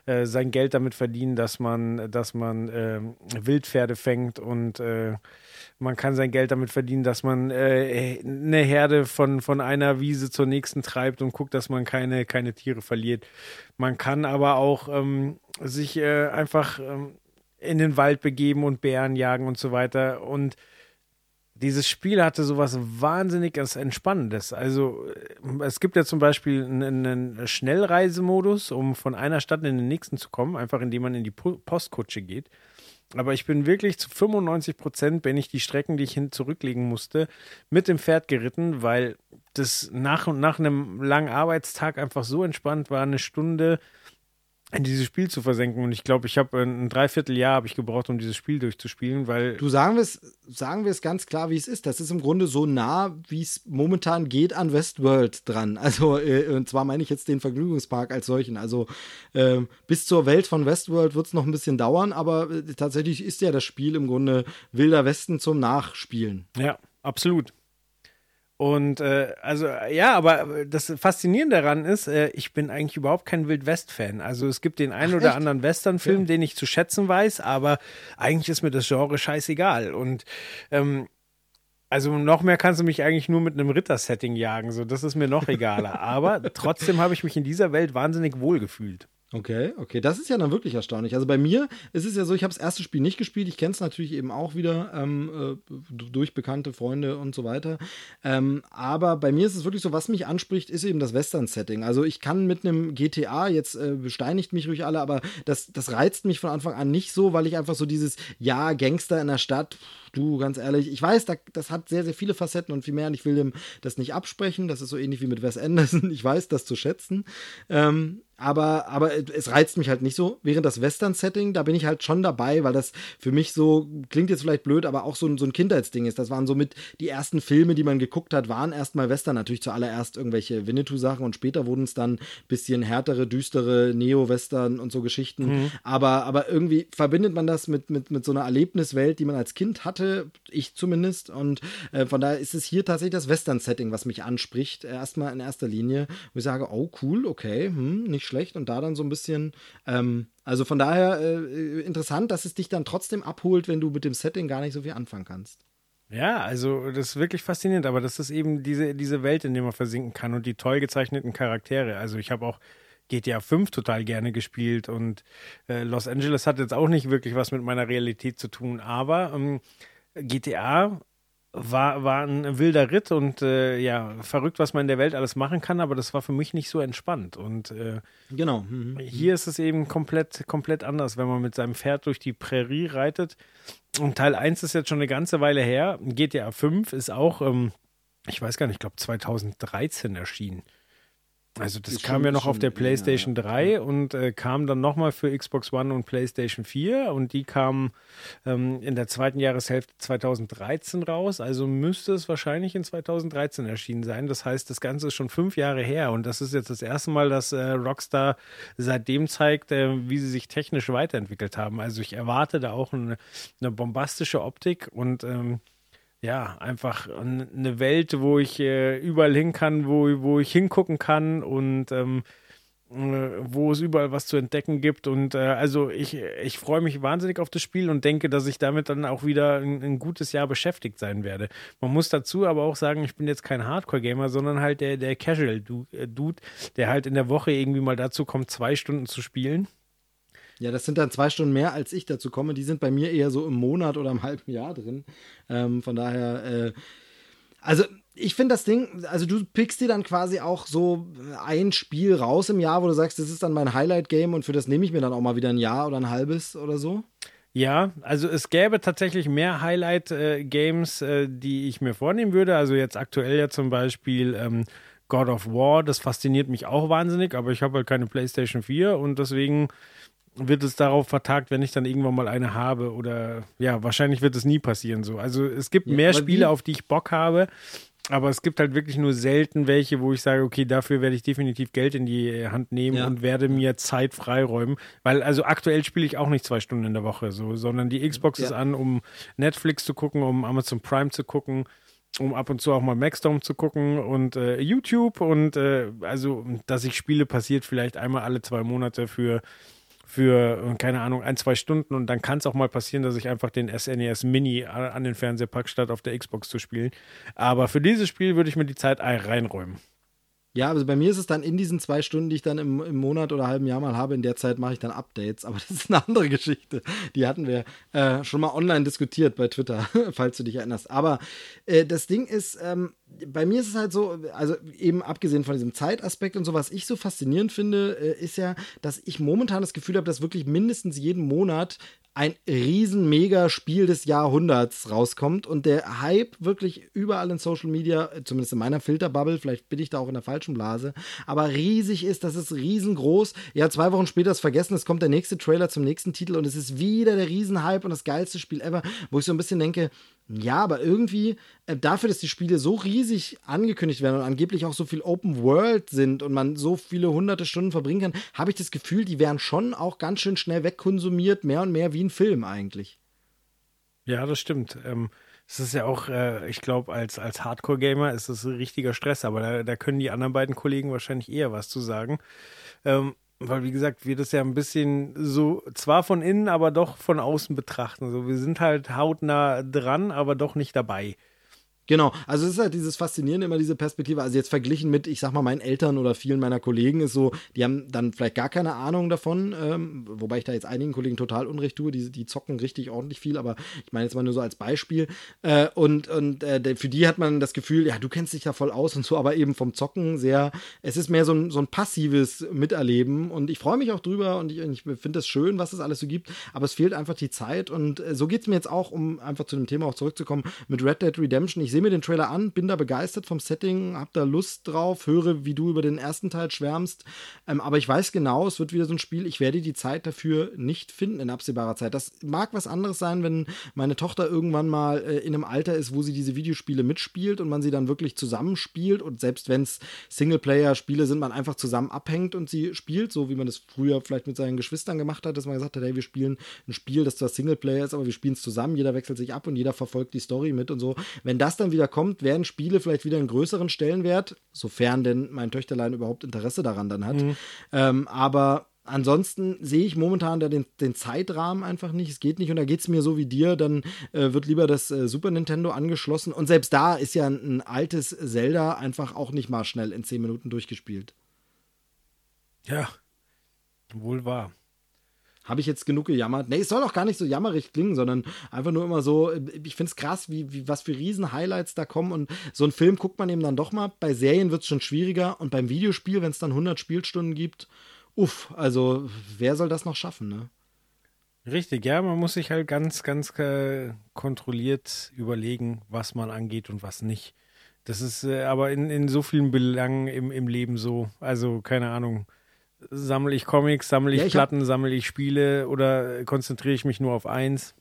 äh, sein Geld damit verdienen, dass man, dass man äh, Wildpferde fängt und äh, man kann sein Geld damit verdienen, dass man äh, eine Herde von, von einer Wiese zur nächsten treibt und guckt, dass man keine, keine Tiere verliert. Man kann aber auch ähm, sich äh, einfach ähm, in den Wald begeben und Bären jagen und so weiter. Und dieses Spiel hatte sowas wahnsinnig Entspannendes. Also äh, es gibt ja zum Beispiel einen, einen Schnellreisemodus, um von einer Stadt in den nächsten zu kommen, einfach indem man in die Postkutsche geht. Aber ich bin wirklich zu 95 Prozent, bin ich die Strecken, die ich hin zurücklegen musste, mit dem Pferd geritten, weil das nach und nach einem langen Arbeitstag einfach so entspannt war, eine Stunde in dieses Spiel zu versenken. Und ich glaube, ich habe ein Dreivierteljahr habe ich gebraucht, um dieses Spiel durchzuspielen, weil. Du sagen wir es, sagen wir es ganz klar, wie es ist. Das ist im Grunde so nah, wie es momentan geht an Westworld dran. Also, äh, und zwar meine ich jetzt den Vergnügungspark als solchen. Also äh, bis zur Welt von Westworld wird es noch ein bisschen dauern, aber äh, tatsächlich ist ja das Spiel im Grunde Wilder Westen zum Nachspielen. Ja, absolut. Und äh, also ja, aber das Faszinierende daran ist, äh, ich bin eigentlich überhaupt kein Wildwest-Fan. Also es gibt den einen Ach, oder echt? anderen Western-Film, Ja. den ich zu schätzen weiß, aber eigentlich ist mir das Genre scheißegal. Und ähm, also noch mehr kannst du mich eigentlich nur mit einem Ritter-Setting jagen. So, das ist mir noch egaler. aber trotzdem habe ich mich in dieser Welt wahnsinnig wohl gefühlt. Okay, okay, das ist ja dann wirklich erstaunlich. Also bei mir ist es ja so, ich habe das erste Spiel nicht gespielt, ich kenne es natürlich eben auch wieder ähm, äh, durch bekannte Freunde und so weiter. Ähm, aber bei mir ist es wirklich so, was mich anspricht, ist eben das Western-Setting. Also ich kann mit einem GTA, jetzt äh, besteinigt mich ruhig alle, aber das, das reizt mich von Anfang an nicht so, weil ich einfach so dieses, ja, Gangster in der Stadt, du, ganz ehrlich, ich weiß, da, das hat sehr, sehr viele Facetten und viel mehr und ich will dem das nicht absprechen. Das ist so ähnlich wie mit Wes Anderson. Ich weiß das zu schätzen. Ähm, aber, aber es reizt mich halt nicht so. Während das Western-Setting, da bin ich halt schon dabei, weil das für mich so, klingt jetzt vielleicht blöd, aber auch so, ein- so ein Kindheitsding ist. Das waren somit die ersten Filme, die man geguckt hat, waren erstmal Western. Natürlich zuallererst irgendwelche Winnetou-Sachen und später wurden es dann bisschen härtere, düstere Neo-Western und so Geschichten. Aber, aber irgendwie verbindet man das mit, mit, mit so einer Erlebniswelt, die man als Kind hatte, ich zumindest. Und äh, von daher ist es hier tatsächlich das Western-Setting, was mich anspricht, äh, erstmal in erster Linie. Wo ich sage, oh cool, okay, hm, nicht nicht schlecht und da dann so ein bisschen, ähm, also von daher äh, interessant, dass es dich dann trotzdem abholt, wenn du mit dem Setting gar nicht so viel anfangen kannst. Ja, also das ist wirklich faszinierend, aber das ist eben diese, diese Welt, in der man versinken kann und die toll gezeichneten Charaktere. Also ich habe auch GTA 5 total gerne gespielt und äh, Los Angeles hat jetzt auch nicht wirklich was mit meiner Realität zu tun, aber ähm, GTA war, war ein wilder Ritt und äh, ja, verrückt, was man in der Welt alles machen kann, aber das war für mich nicht so entspannt. Und äh, genau. Mhm. hier ist es eben komplett, komplett anders, wenn man mit seinem Pferd durch die Prärie reitet. Und Teil 1 ist jetzt schon eine ganze Weile her. GTA 5 ist auch, ähm, ich weiß gar nicht, ich glaube 2013 erschienen. Also das kam schon- ja noch auf der PlayStation ja. 3 und äh, kam dann nochmal für Xbox One und PlayStation 4 und die kamen ähm, in der zweiten Jahreshälfte 2013 raus. Also müsste es wahrscheinlich in 2013 erschienen sein. Das heißt, das Ganze ist schon fünf Jahre her und das ist jetzt das erste Mal, dass äh, Rockstar seitdem zeigt, äh, wie sie sich technisch weiterentwickelt haben. Also ich erwarte da auch eine, eine bombastische Optik und ähm, ja, einfach eine Welt, wo ich äh, überall hin kann, wo, wo ich hingucken kann und ähm, äh, wo es überall was zu entdecken gibt. Und äh, also ich, ich freue mich wahnsinnig auf das Spiel und denke, dass ich damit dann auch wieder ein, ein gutes Jahr beschäftigt sein werde. Man muss dazu aber auch sagen, ich bin jetzt kein Hardcore-Gamer, sondern halt der, der Casual-Dude, der halt in der Woche irgendwie mal dazu kommt, zwei Stunden zu spielen. Ja, das sind dann zwei Stunden mehr, als ich dazu komme. Die sind bei mir eher so im Monat oder im halben Jahr drin. Ähm, von daher, äh, also ich finde das Ding, also du pickst dir dann quasi auch so ein Spiel raus im Jahr, wo du sagst, das ist dann mein Highlight-Game und für das nehme ich mir dann auch mal wieder ein Jahr oder ein halbes oder so. Ja, also es gäbe tatsächlich mehr Highlight-Games, äh, die ich mir vornehmen würde. Also jetzt aktuell ja zum Beispiel ähm, God of War, das fasziniert mich auch wahnsinnig, aber ich habe halt keine PlayStation 4 und deswegen wird es darauf vertagt, wenn ich dann irgendwann mal eine habe oder ja, wahrscheinlich wird es nie passieren so. Also es gibt Ja, mehr Spiele, auf die ich Bock habe, aber es gibt halt wirklich nur selten welche, wo ich sage, okay, dafür werde ich definitiv Geld in die Hand nehmen Ja. und werde mir Zeit freiräumen. Weil also aktuell spiele ich auch nicht zwei Stunden in der Woche so, sondern die Xbox Ja. ist an, um Netflix zu gucken, um Amazon Prime zu gucken, um ab und zu auch mal Maxdome zu gucken und äh, YouTube und äh, also, dass ich spiele, passiert vielleicht einmal alle zwei Monate für für, äh, keine Ahnung, ein, zwei Stunden und dann kann es auch mal passieren, dass ich einfach den SNES Mini a- an den Fernseher packe, statt auf der Xbox zu spielen. Aber für dieses Spiel würde ich mir die Zeit ein- reinräumen. Ja, also bei mir ist es dann in diesen zwei Stunden, die ich dann im, im Monat oder halben Jahr mal habe, in der Zeit mache ich dann Updates. Aber das ist eine andere Geschichte. Die hatten wir äh, schon mal online diskutiert bei Twitter, falls du dich erinnerst. Aber äh, das Ding ist, ähm, bei mir ist es halt so, also eben abgesehen von diesem Zeitaspekt und so, was ich so faszinierend finde, äh, ist ja, dass ich momentan das Gefühl habe, dass wirklich mindestens jeden Monat ein riesen mega Spiel des Jahrhunderts rauskommt und der Hype wirklich überall in Social Media, äh, zumindest in meiner Filterbubble, vielleicht bin ich da auch in der falschen Blase, aber riesig ist, das ist riesengroß. Ja, zwei Wochen später ist vergessen, es kommt der nächste Trailer zum nächsten Titel und es ist wieder der Riesenhype und das geilste Spiel ever, wo ich so ein bisschen denke, ja, aber irgendwie äh, dafür, dass die Spiele so riesig angekündigt werden und angeblich auch so viel Open World sind und man so viele hunderte Stunden verbringen kann, habe ich das Gefühl, die werden schon auch ganz schön schnell wegkonsumiert, mehr und mehr wie ein Film eigentlich. Ja, das stimmt. Ähm, es ist ja auch, äh, ich glaube, als, als Hardcore-Gamer ist das ein richtiger Stress, aber da, da können die anderen beiden Kollegen wahrscheinlich eher was zu sagen. Ähm, weil, wie gesagt, wir das ja ein bisschen so, zwar von innen, aber doch von außen betrachten. So, wir sind halt hautnah dran, aber doch nicht dabei. Genau, also es ist halt dieses Faszinierende, immer diese Perspektive. Also jetzt verglichen mit, ich sag mal, meinen Eltern oder vielen meiner Kollegen ist so, die haben dann vielleicht gar keine Ahnung davon, ähm, wobei ich da jetzt einigen Kollegen total Unrecht tue, die, die zocken richtig ordentlich viel, aber ich meine jetzt mal nur so als Beispiel. Äh, und und äh, für die hat man das Gefühl, ja, du kennst dich da voll aus und so, aber eben vom Zocken sehr, es ist mehr so ein, so ein passives Miterleben und ich freue mich auch drüber und ich, ich finde es schön, was es alles so gibt, aber es fehlt einfach die Zeit und äh, so geht es mir jetzt auch, um einfach zu dem Thema auch zurückzukommen, mit Red Dead Redemption. Ich sehe mir den Trailer an, bin da begeistert vom Setting, hab da Lust drauf, höre, wie du über den ersten Teil schwärmst, ähm, aber ich weiß genau, es wird wieder so ein Spiel, ich werde die Zeit dafür nicht finden in absehbarer Zeit. Das mag was anderes sein, wenn meine Tochter irgendwann mal äh, in einem Alter ist, wo sie diese Videospiele mitspielt und man sie dann wirklich zusammenspielt und selbst wenn es Singleplayer-Spiele sind, man einfach zusammen abhängt und sie spielt, so wie man das früher vielleicht mit seinen Geschwistern gemacht hat, dass man gesagt hat, hey, wir spielen ein Spiel, das zwar Singleplayer ist, aber wir spielen es zusammen, jeder wechselt sich ab und jeder verfolgt die Story mit und so. Wenn das dann dann wieder kommt, werden Spiele vielleicht wieder einen größeren Stellenwert, sofern denn mein Töchterlein überhaupt Interesse daran dann hat. Ähm, aber Ansonsten sehe ich momentan da den, den Zeitrahmen einfach nicht. Es geht nicht und da geht es mir so wie dir. Dann äh, wird lieber das äh, Super Nintendo angeschlossen. Und selbst da ist ja ein, ein altes Zelda einfach auch nicht mal schnell in 10 Minuten durchgespielt. Ja, wohl wahr. Habe ich jetzt genug gejammert? Nee, es soll auch gar nicht so jammerig klingen, sondern einfach nur immer so, äh, ich finde es krass, wie, wie, was für Riesen-Highlights da kommen und so einen Film guckt man eben dann doch mal. Bei Serien wird es schon schwieriger und beim Videospiel, wenn es dann 100 Spielstunden gibt, uff, also wer soll das noch schaffen, ne? Richtig, ja, man muss sich halt ganz, ganz äh, kontrolliert überlegen, was man angeht und was nicht. Das ist äh, aber in, in so vielen Belangen im, im Leben so. Also, keine Ahnung. Sammle ich Comics, sammle ich, Ja, ich Platten, sammle ich Spiele oder konzentriere ich mich nur auf eins?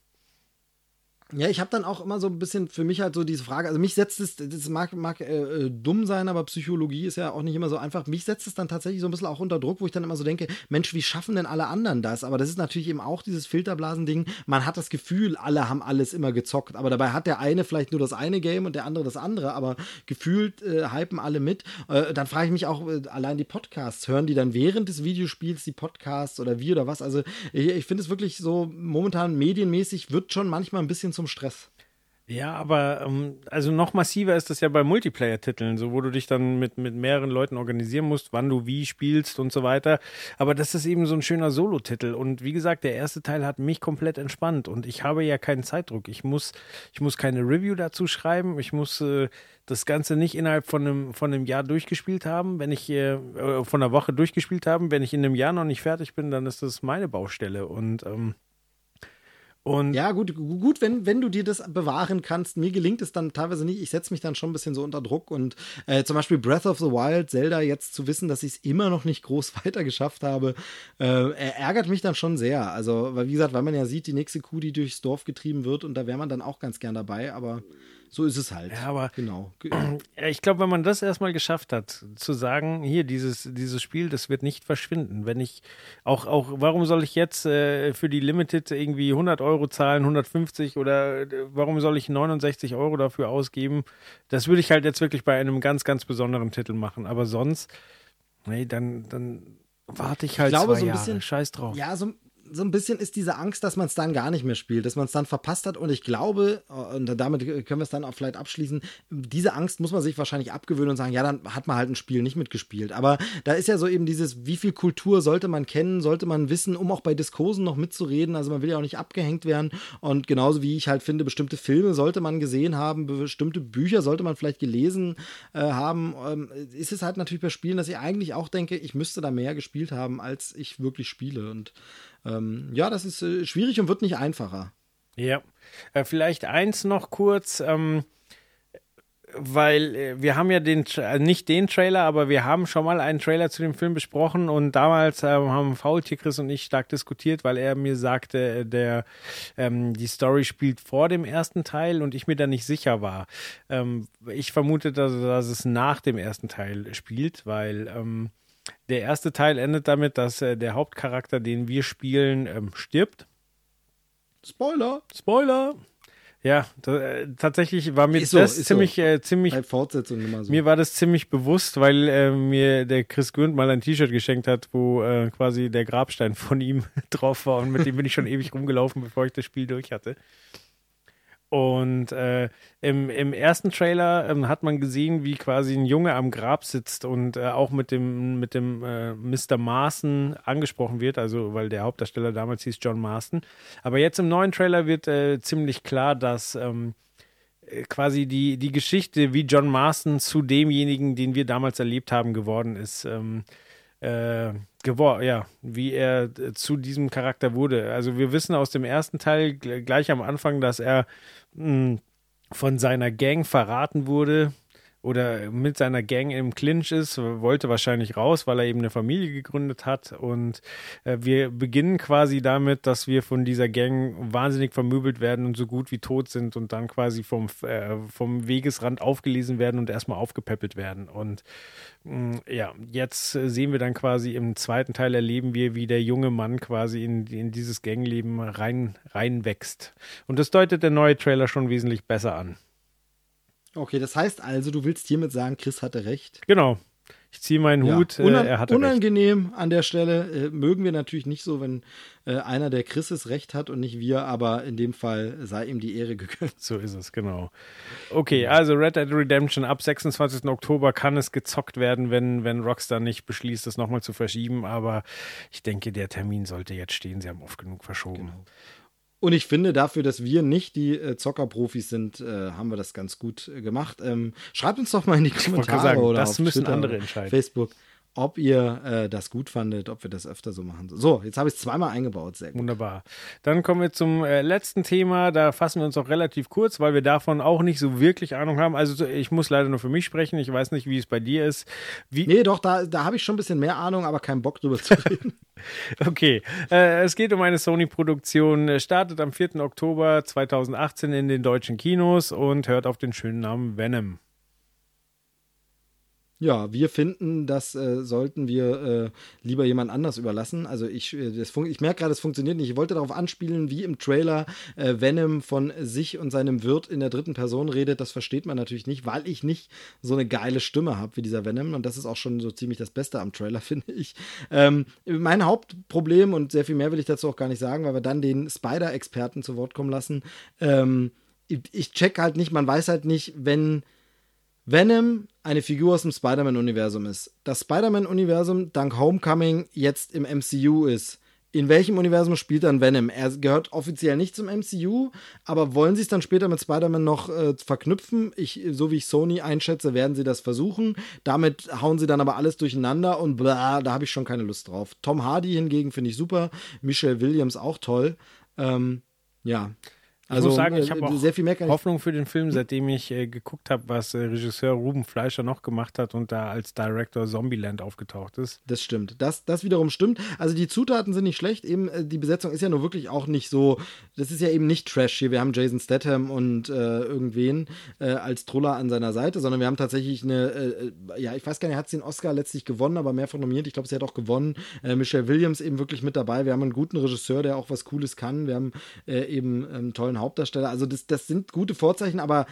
Ja, ich habe dann auch immer so ein bisschen für mich halt so diese Frage, also mich setzt es, das mag, mag äh, äh, dumm sein, aber Psychologie ist ja auch nicht immer so einfach. Mich setzt es dann tatsächlich so ein bisschen auch unter Druck, wo ich dann immer so denke, Mensch, wie schaffen denn alle anderen das? Aber das ist natürlich eben auch dieses Filterblasen-Ding. Man hat das Gefühl, alle haben alles immer gezockt, aber dabei hat der eine vielleicht nur das eine Game und der andere das andere, aber gefühlt äh, hypen alle mit. Äh, dann frage ich mich auch, äh, allein die Podcasts, hören die dann während des Videospiels die Podcasts oder wie oder was? Also ich, ich finde es wirklich so momentan medienmäßig wird schon manchmal ein bisschen zum Stress. Ja, aber ähm, also noch massiver ist das ja bei Multiplayer-Titeln, so wo du dich dann mit, mit mehreren Leuten organisieren musst, wann du wie spielst und so weiter. Aber das ist eben so ein schöner Solo-Titel. Und wie gesagt, der erste Teil hat mich komplett entspannt und ich habe ja keinen Zeitdruck. Ich muss, ich muss keine Review dazu schreiben. Ich muss äh, das Ganze nicht innerhalb von einem, von einem Jahr durchgespielt haben. Wenn ich äh, äh, von einer Woche durchgespielt haben, wenn ich in einem Jahr noch nicht fertig bin, dann ist das meine Baustelle. Und ähm, und Ja, gut, gu- gut, wenn, wenn du dir das bewahren kannst. Mir gelingt es dann teilweise nicht. Ich setze mich dann schon ein bisschen so unter Druck. Und äh, zum Beispiel Breath of the Wild, Zelda, jetzt zu wissen, dass ich es immer noch nicht groß weiter geschafft habe, äh, er- ärgert mich dann schon sehr. Also, weil wie gesagt, weil man ja sieht, die nächste Kuh, die durchs Dorf getrieben wird, und da wäre man dann auch ganz gern dabei, aber so ist es halt. Ja, aber- genau. Ich glaube, wenn man das erstmal geschafft hat, zu sagen, hier, dieses, dieses Spiel, das wird nicht verschwinden. Wenn ich auch, auch, warum soll ich jetzt äh, für die Limited irgendwie 100 Euro zahlen, 150 oder äh, warum soll ich 69 Euro dafür ausgeben? Das würde ich halt jetzt wirklich bei einem ganz, ganz besonderen Titel machen. Aber sonst, nee, dann, dann warte ich halt glaube, zwei so ein Jahre. bisschen- Scheiß drauf. Ja, so, so ein bisschen ist diese Angst, dass man es dann gar nicht mehr spielt, dass man es dann verpasst hat. Und ich glaube, und damit können wir es dann auch vielleicht abschließen, diese Angst muss man sich wahrscheinlich abgewöhnen und sagen, ja, dann hat man halt ein Spiel nicht mitgespielt. Aber da ist ja so eben dieses, wie viel Kultur sollte man kennen, sollte man wissen, um auch bei Diskursen noch mitzureden. Also man will ja auch nicht abgehängt werden. Und genauso wie ich halt finde, bestimmte Filme sollte man gesehen haben, bestimmte Bücher sollte man vielleicht gelesen äh, haben. Ähm, ist es halt natürlich bei Spielen, dass ich eigentlich auch denke, ich müsste da mehr gespielt haben, als ich wirklich spiele. Und ähm, ja, das ist äh, schwierig und wird nicht einfacher. Ja, äh, vielleicht eins noch kurz, ähm, weil äh, wir haben ja den, äh, nicht den Trailer, aber wir haben schon mal einen Trailer zu dem Film besprochen und damals ähm, haben Faultier Chris und ich stark diskutiert, weil er mir sagte, äh, der, ähm, die Story spielt vor dem ersten Teil und ich mir da nicht sicher war. Ähm, ich vermute, dass, dass es nach dem ersten Teil spielt, weil ähm, der erste Teil endet damit, dass äh, der Hauptcharakter, den wir spielen, ähm, stirbt. Spoiler! Spoiler! Ja, da, äh, tatsächlich war mir Ist so, das so. ziemlich, äh, ziemlich, Bei Fortsetzungen immer so. mir war das ziemlich bewusst, weil äh, mir der Chris Gründ mal ein T-Shirt geschenkt hat, wo äh, quasi der Grabstein von ihm drauf war und mit dem bin ich schon ewig rumgelaufen, bevor ich das Spiel durch hatte. Und äh, im, im ersten Trailer ähm, hat man gesehen, wie quasi ein Junge am Grab sitzt und äh, auch mit dem, mit dem äh, Mr. Marston angesprochen wird, also weil der Hauptdarsteller damals hieß John Marston. Aber jetzt im neuen Trailer wird äh, ziemlich klar, dass ähm, äh, quasi die, die Geschichte, wie John Marston zu demjenigen, den wir damals erlebt haben, geworden ist. Ähm, äh, gewor ja, wie er äh, zu diesem Charakter wurde. Also wir wissen aus dem ersten Teil gl- gleich am Anfang, dass er mh, von seiner Gang verraten wurde oder mit seiner Gang im Clinch ist, wollte wahrscheinlich raus, weil er eben eine Familie gegründet hat. Und äh, wir beginnen quasi damit, dass wir von dieser Gang wahnsinnig vermöbelt werden und so gut wie tot sind und dann quasi vom, äh, vom Wegesrand aufgelesen werden und erstmal aufgepäppelt werden. Und mh, ja, jetzt sehen wir dann quasi im zweiten Teil erleben wir, wie der junge Mann quasi in, in dieses Gangleben rein, reinwächst. Und das deutet der neue Trailer schon wesentlich besser an. Okay, das heißt also, du willst hiermit sagen, Chris hatte recht. Genau. Ich ziehe meinen Ja, Hut, äh, er hatte recht. unangenehm an der Stelle. Äh, mögen wir natürlich nicht so, wenn äh, einer der Chrises recht hat und nicht wir, aber in dem Fall sei ihm die Ehre gegönnt. So ist es, genau. Okay, also Red Dead Redemption ab 26. Oktober kann es gezockt werden, wenn, wenn Rockstar nicht beschließt, das nochmal zu verschieben. Aber ich denke, der Termin sollte jetzt stehen. Sie haben oft genug verschoben. Genau. Und ich finde, dafür, dass wir nicht die äh, Zockerprofis sind, äh, haben wir das ganz gut äh, gemacht. Ähm, schreibt uns doch mal in die Kommentare sagen, oder das auf müssen Twitter andere entscheiden. Facebook, ob ihr äh, das gut fandet, ob wir das öfter so machen. So, jetzt habe ich es zweimal eingebaut. Sehr gut. Wunderbar. Dann kommen wir zum äh, letzten Thema. Da fassen wir uns auch relativ kurz, weil wir davon auch nicht so wirklich Ahnung haben. Also so, ich muss leider nur für mich sprechen. Ich weiß nicht, wie es bei dir ist. Wie, Nee, doch, da, da habe ich schon ein bisschen mehr Ahnung, aber keinen Bock drüber zu reden. Okay, äh, es geht um eine Sony-Produktion, startet am 4. Oktober 2018 in den deutschen Kinos und hört auf den schönen Namen Venom. Ja, wir finden, das äh, sollten wir äh, lieber jemand anders überlassen. Also ich, äh, ich merke gerade, es funktioniert nicht. Ich wollte darauf anspielen, wie im Trailer äh, Venom von sich und seinem Wirt in der dritten Person redet. Das versteht man natürlich nicht, weil ich nicht so eine geile Stimme habe wie dieser Venom. Und das ist auch schon so ziemlich das Beste am Trailer, finde ich. Ähm, mein Hauptproblem, und sehr viel mehr will ich dazu auch gar nicht sagen, weil wir dann den Spider-Experten zu Wort kommen lassen. Ähm, ich check halt nicht, man weiß halt nicht, wenn Venom eine Figur aus dem Spider-Man-Universum ist, das Spider-Man-Universum dank Homecoming jetzt im MCU ist. In welchem Universum spielt dann Venom? Er gehört offiziell nicht zum MCU, aber wollen sie es dann später mit Spider-Man noch äh, verknüpfen? Ich, so wie ich Sony einschätze, werden sie das versuchen. Damit hauen sie dann aber alles durcheinander und bla, da habe ich schon keine Lust drauf. Tom Hardy hingegen finde ich super, Michelle Williams auch toll. Ähm, ja. Ich Also muss sagen, ich äh, habe auch sehr viel mehr ich Hoffnung für den Film, seitdem ich äh, geguckt habe, was äh, Regisseur Ruben Fleischer noch gemacht hat und da als Director Zombieland aufgetaucht ist. Das stimmt. Das, das wiederum stimmt. Also die Zutaten sind nicht schlecht. Eben äh, die Besetzung ist ja nur wirklich auch nicht so. Das ist ja eben nicht Trash hier. Wir haben Jason Statham und äh, irgendwen äh, als Truller an seiner Seite, sondern wir haben tatsächlich eine. Ja, ich weiß gar nicht, hat sie den Oscar letztlich gewonnen, aber mehrfach nominiert. Ich glaube, sie hat auch gewonnen. Michelle Williams eben wirklich mit dabei. Wir haben einen guten Regisseur, der auch was Cooles kann. Wir haben eben einen tollen Hauptdarsteller. Also das, das sind gute Vorzeichen, aber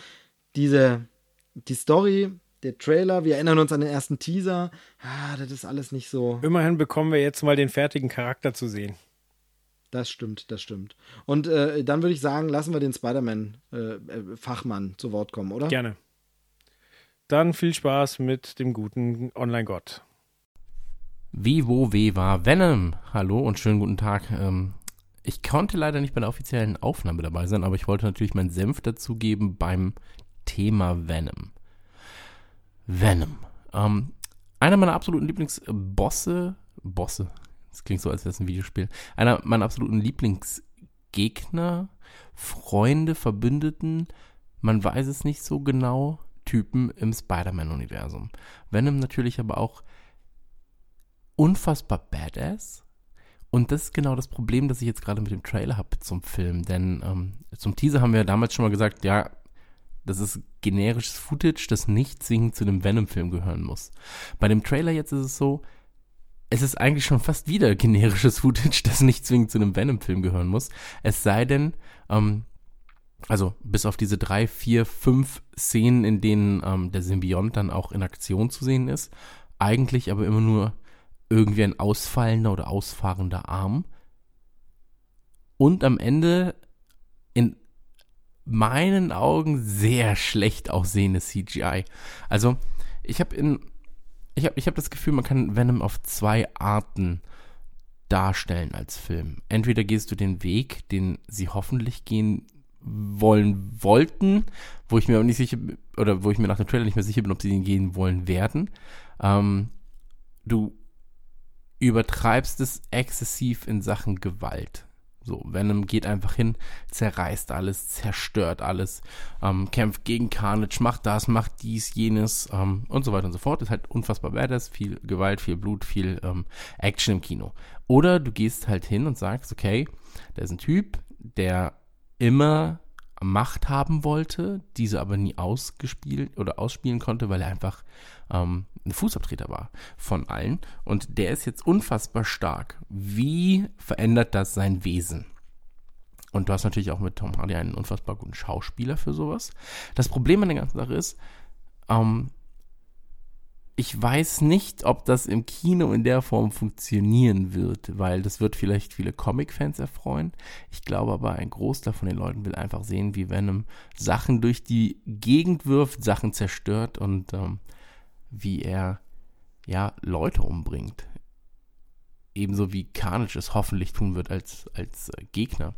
diese die Story. Der Trailer, wir erinnern uns an den ersten Teaser. Ah, das ist alles nicht so. Immerhin bekommen wir jetzt mal den fertigen Charakter zu sehen. Das stimmt, das stimmt. Und äh, dann würde ich sagen, lassen wir den Spider-Man-Fachmann zu Wort kommen, oder? Gerne. Dann viel Spaß mit dem guten Online-Gott. Wie, wo, we war Venom? Hallo und schönen guten Tag. Ähm, ich konnte leider nicht bei der offiziellen Aufnahme dabei sein, aber ich wollte natürlich meinen Senf dazugeben beim Thema Venom. Venom. Ähm, einer meiner absoluten Lieblingsbosse, Bosse, das klingt so, als wäre es ein Videospiel, einer meiner absoluten Lieblingsgegner, Freunde, Verbündeten, man weiß es nicht so genau, Typen im Spider-Man-Universum. Venom natürlich aber auch unfassbar badass. Und das ist genau das Problem, das ich jetzt gerade mit dem Trailer habe zum Film. Denn ähm, zum Teaser haben wir ja damals schon mal gesagt, ja, das ist generisches Footage, das nicht zwingend zu dem Venom-Film gehören muss. Bei dem Trailer jetzt ist es so, es ist eigentlich schon fast wieder generisches Footage, das nicht zwingend zu einem Venom-Film gehören muss. Es sei denn, ähm, also bis auf diese drei, vier, fünf Szenen, in denen ähm, der Symbiont dann auch in Aktion zu sehen ist, eigentlich aber immer nur irgendwie ein ausfallender oder ausfahrender Arm. Und am Ende in meinen Augen sehr schlecht aussehende CGI. Also ich habe in ich habe ich hab das Gefühl, man kann Venom auf zwei Arten darstellen als Film. Entweder gehst du den Weg, den sie hoffentlich gehen wollen wollten, wo ich mir auch nicht sicher oder wo ich mir nach dem Trailer nicht mehr sicher bin, ob sie den gehen wollen werden. Ähm, du übertreibst es exzessiv in Sachen Gewalt. So, Venom geht einfach hin, zerreißt alles, zerstört alles, ähm, kämpft gegen Carnage, macht das, macht dies, jenes ähm, und so weiter und so fort. Ist halt unfassbar badass, viel Gewalt, viel Blut, viel ähm, Action im Kino. Oder du gehst halt hin und sagst, okay, da ist ein Typ, der immer Macht haben wollte, diese aber nie ausgespielt oder ausspielen konnte, weil er einfach ähm, ein Fußabtreter war von allen. Und der ist jetzt unfassbar stark. Wie verändert das sein Wesen? und du hast natürlich auch mit Tom Hardy einen unfassbar guten Schauspieler für sowas. Das Problem an der ganzen Sache ist, ähm, ich weiß nicht, ob das im Kino in der Form funktionieren wird, weil das wird vielleicht viele Comic-Fans erfreuen. Ich glaube aber, ein Großteil von den Leuten will einfach sehen, wie Venom Sachen durch die Gegend wirft, Sachen zerstört und ähm, wie er ja Leute umbringt. Ebenso wie Carnage es hoffentlich tun wird als, als äh, Gegner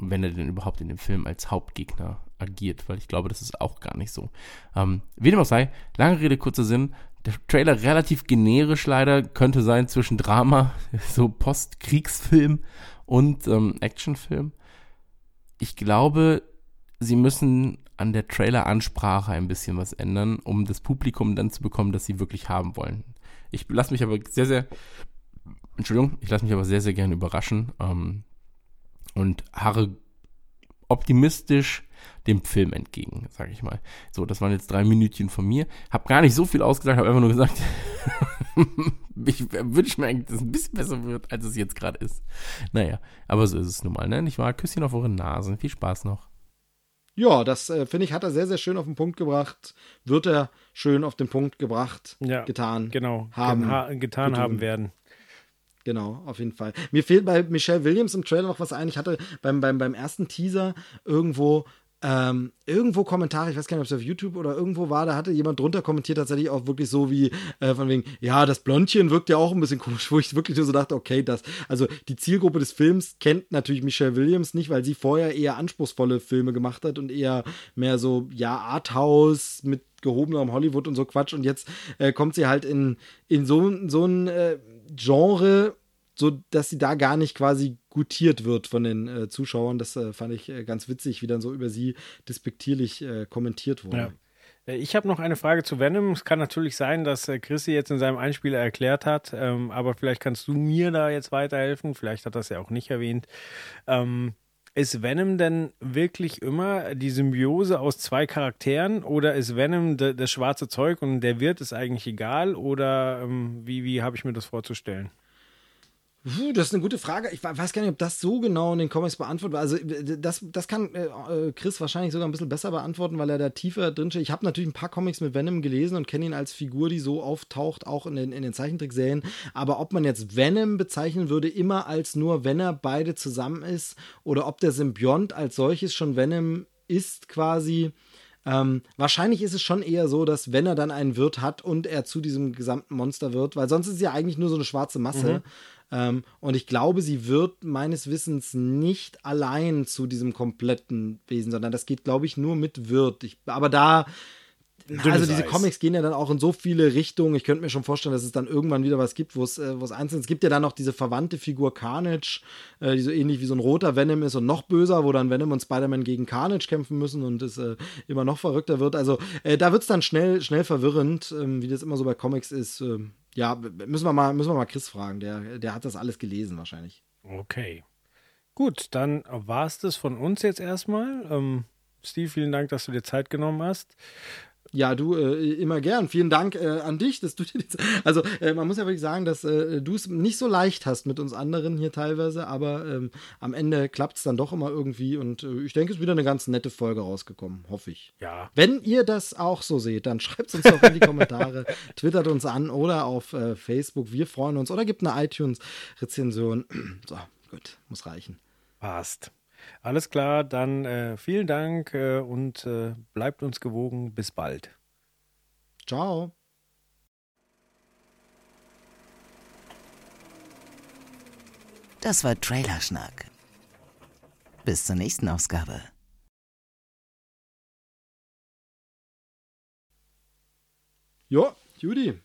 wenn er denn überhaupt in dem Film als Hauptgegner agiert, weil ich glaube, das ist auch gar nicht so. Ähm, wie dem auch sei, lange Rede, kurzer Sinn. Der Trailer relativ generisch leider, könnte sein zwischen Drama, so Postkriegsfilm und ähm, Actionfilm. Ich glaube, sie müssen an der Trailer-Ansprache ein bisschen was ändern, um das Publikum dann zu bekommen, das sie wirklich haben wollen. Ich lasse mich aber sehr, sehr, Entschuldigung, ich lasse mich aber sehr, sehr gerne überraschen. Ähm, und harre optimistisch dem Film entgegen, sage ich mal. So, das waren jetzt drei Minütchen von mir. Hab gar nicht so viel ausgesagt, habe einfach nur gesagt, ich wünsche mir eigentlich, dass es ein bisschen besser wird, als es jetzt gerade ist. Naja, aber so ist es nun mal, ne? Nicht wahr? Küsschen auf eure Nasen. Viel Spaß noch. Ja, das äh, finde ich, hat er sehr, sehr schön auf den Punkt gebracht. Wird er schön auf den Punkt gebracht, Ja, getan. Genau, haben, ha getan getun. haben werden. Genau, auf jeden Fall. Mir fehlt bei Michelle Williams im Trailer noch was ein. Ich hatte beim, beim, beim ersten Teaser irgendwo ähm, irgendwo Kommentare, ich weiß gar nicht, ob es auf YouTube oder irgendwo war, da hatte jemand drunter kommentiert, tatsächlich auch wirklich so wie äh, von wegen, ja, das Blondchen wirkt ja auch ein bisschen komisch, wo ich wirklich nur so dachte, okay, das, also die Zielgruppe des Films kennt natürlich Michelle Williams nicht, weil sie vorher eher anspruchsvolle Filme gemacht hat und eher mehr so, ja, Arthouse mit gehobenerem Hollywood und so Quatsch. Und jetzt äh, kommt sie halt in, in so, so ein äh, Genre, so dass sie da gar nicht quasi gutiert wird von den äh, Zuschauern. Das äh, fand ich äh, ganz witzig, wie dann so über sie despektierlich äh, kommentiert wurde. Ja. Äh, Ich habe noch eine Frage zu Venom. Es kann natürlich sein, dass äh, Chrissy jetzt in seinem Einspieler erklärt hat, ähm, aber vielleicht kannst du mir da jetzt weiterhelfen. Vielleicht hat das ja auch nicht erwähnt. Ähm, ist Venom denn wirklich immer die Symbiose aus zwei Charakteren oder ist Venom das schwarze Zeug und der Wirt ist eigentlich egal oder ähm, wie, wie habe ich mir das vorzustellen? Das ist eine gute Frage. Ich weiß gar nicht, ob das so genau in den Comics beantwortet wird. Also, das, das kann äh, äh, Chris wahrscheinlich sogar ein bisschen besser beantworten, weil er da tiefer drin steht. Ich habe natürlich ein paar Comics mit Venom gelesen und kenne ihn als Figur, die so auftaucht, auch in den, in den Zeichentrickserien. Aber ob man jetzt Venom bezeichnen würde, immer als nur, wenn er beide zusammen ist, oder ob der Symbiont als solches schon Venom ist, quasi. Ähm, wahrscheinlich ist es schon eher so, dass wenn er dann einen Wirt hat und er zu diesem gesamten Monster wird, weil sonst ist es ja eigentlich nur so eine schwarze Masse. Ähm, und ich glaube, sie wird meines Wissens nicht allein zu diesem kompletten Wesen, sondern das geht, glaube ich, nur mit Wirt. Ich, aber da, also diese Eis. Comics gehen ja dann auch in so viele Richtungen. Ich könnte mir schon vorstellen, dass es dann irgendwann wieder was gibt, wo es, äh, einzeln. Es gibt ja dann noch diese verwandte Figur Carnage, äh, die so ähnlich wie so ein roter Venom ist und noch böser, wo dann Venom und Spider-Man gegen Carnage kämpfen müssen und es äh, immer noch verrückter wird. Also äh, da wird es dann schnell, schnell verwirrend, ähm, wie das immer so bei Comics ist. Ähm, ja, müssen wir mal, müssen wir mal Chris fragen. Der, der hat das alles gelesen wahrscheinlich. Okay. Gut, dann war es das von uns jetzt erstmal. Ähm, Steve, vielen Dank, dass du dir Zeit genommen hast. Ja, du äh, immer gern. Vielen Dank äh, an dich, dass du dir Zeit- Also äh, man muss ja wirklich sagen, dass äh, du es nicht so leicht hast mit uns anderen hier teilweise, aber ähm, am Ende klappt es dann doch immer irgendwie und äh, ich denke, es ist wieder eine ganz nette Folge rausgekommen, hoffe ich. Ja. Wenn ihr das auch so seht, dann schreibt es uns doch in die Kommentare, twittert uns an oder auf äh, Facebook. Wir freuen uns oder gibt eine iTunes-Rezension. So, gut, muss reichen. Passt. Alles klar, dann äh, vielen Dank äh, und äh, bleibt uns gewogen. Bis bald. Ciao. Das war Trailerschnack. Bis zur nächsten Ausgabe. Ja, Judy.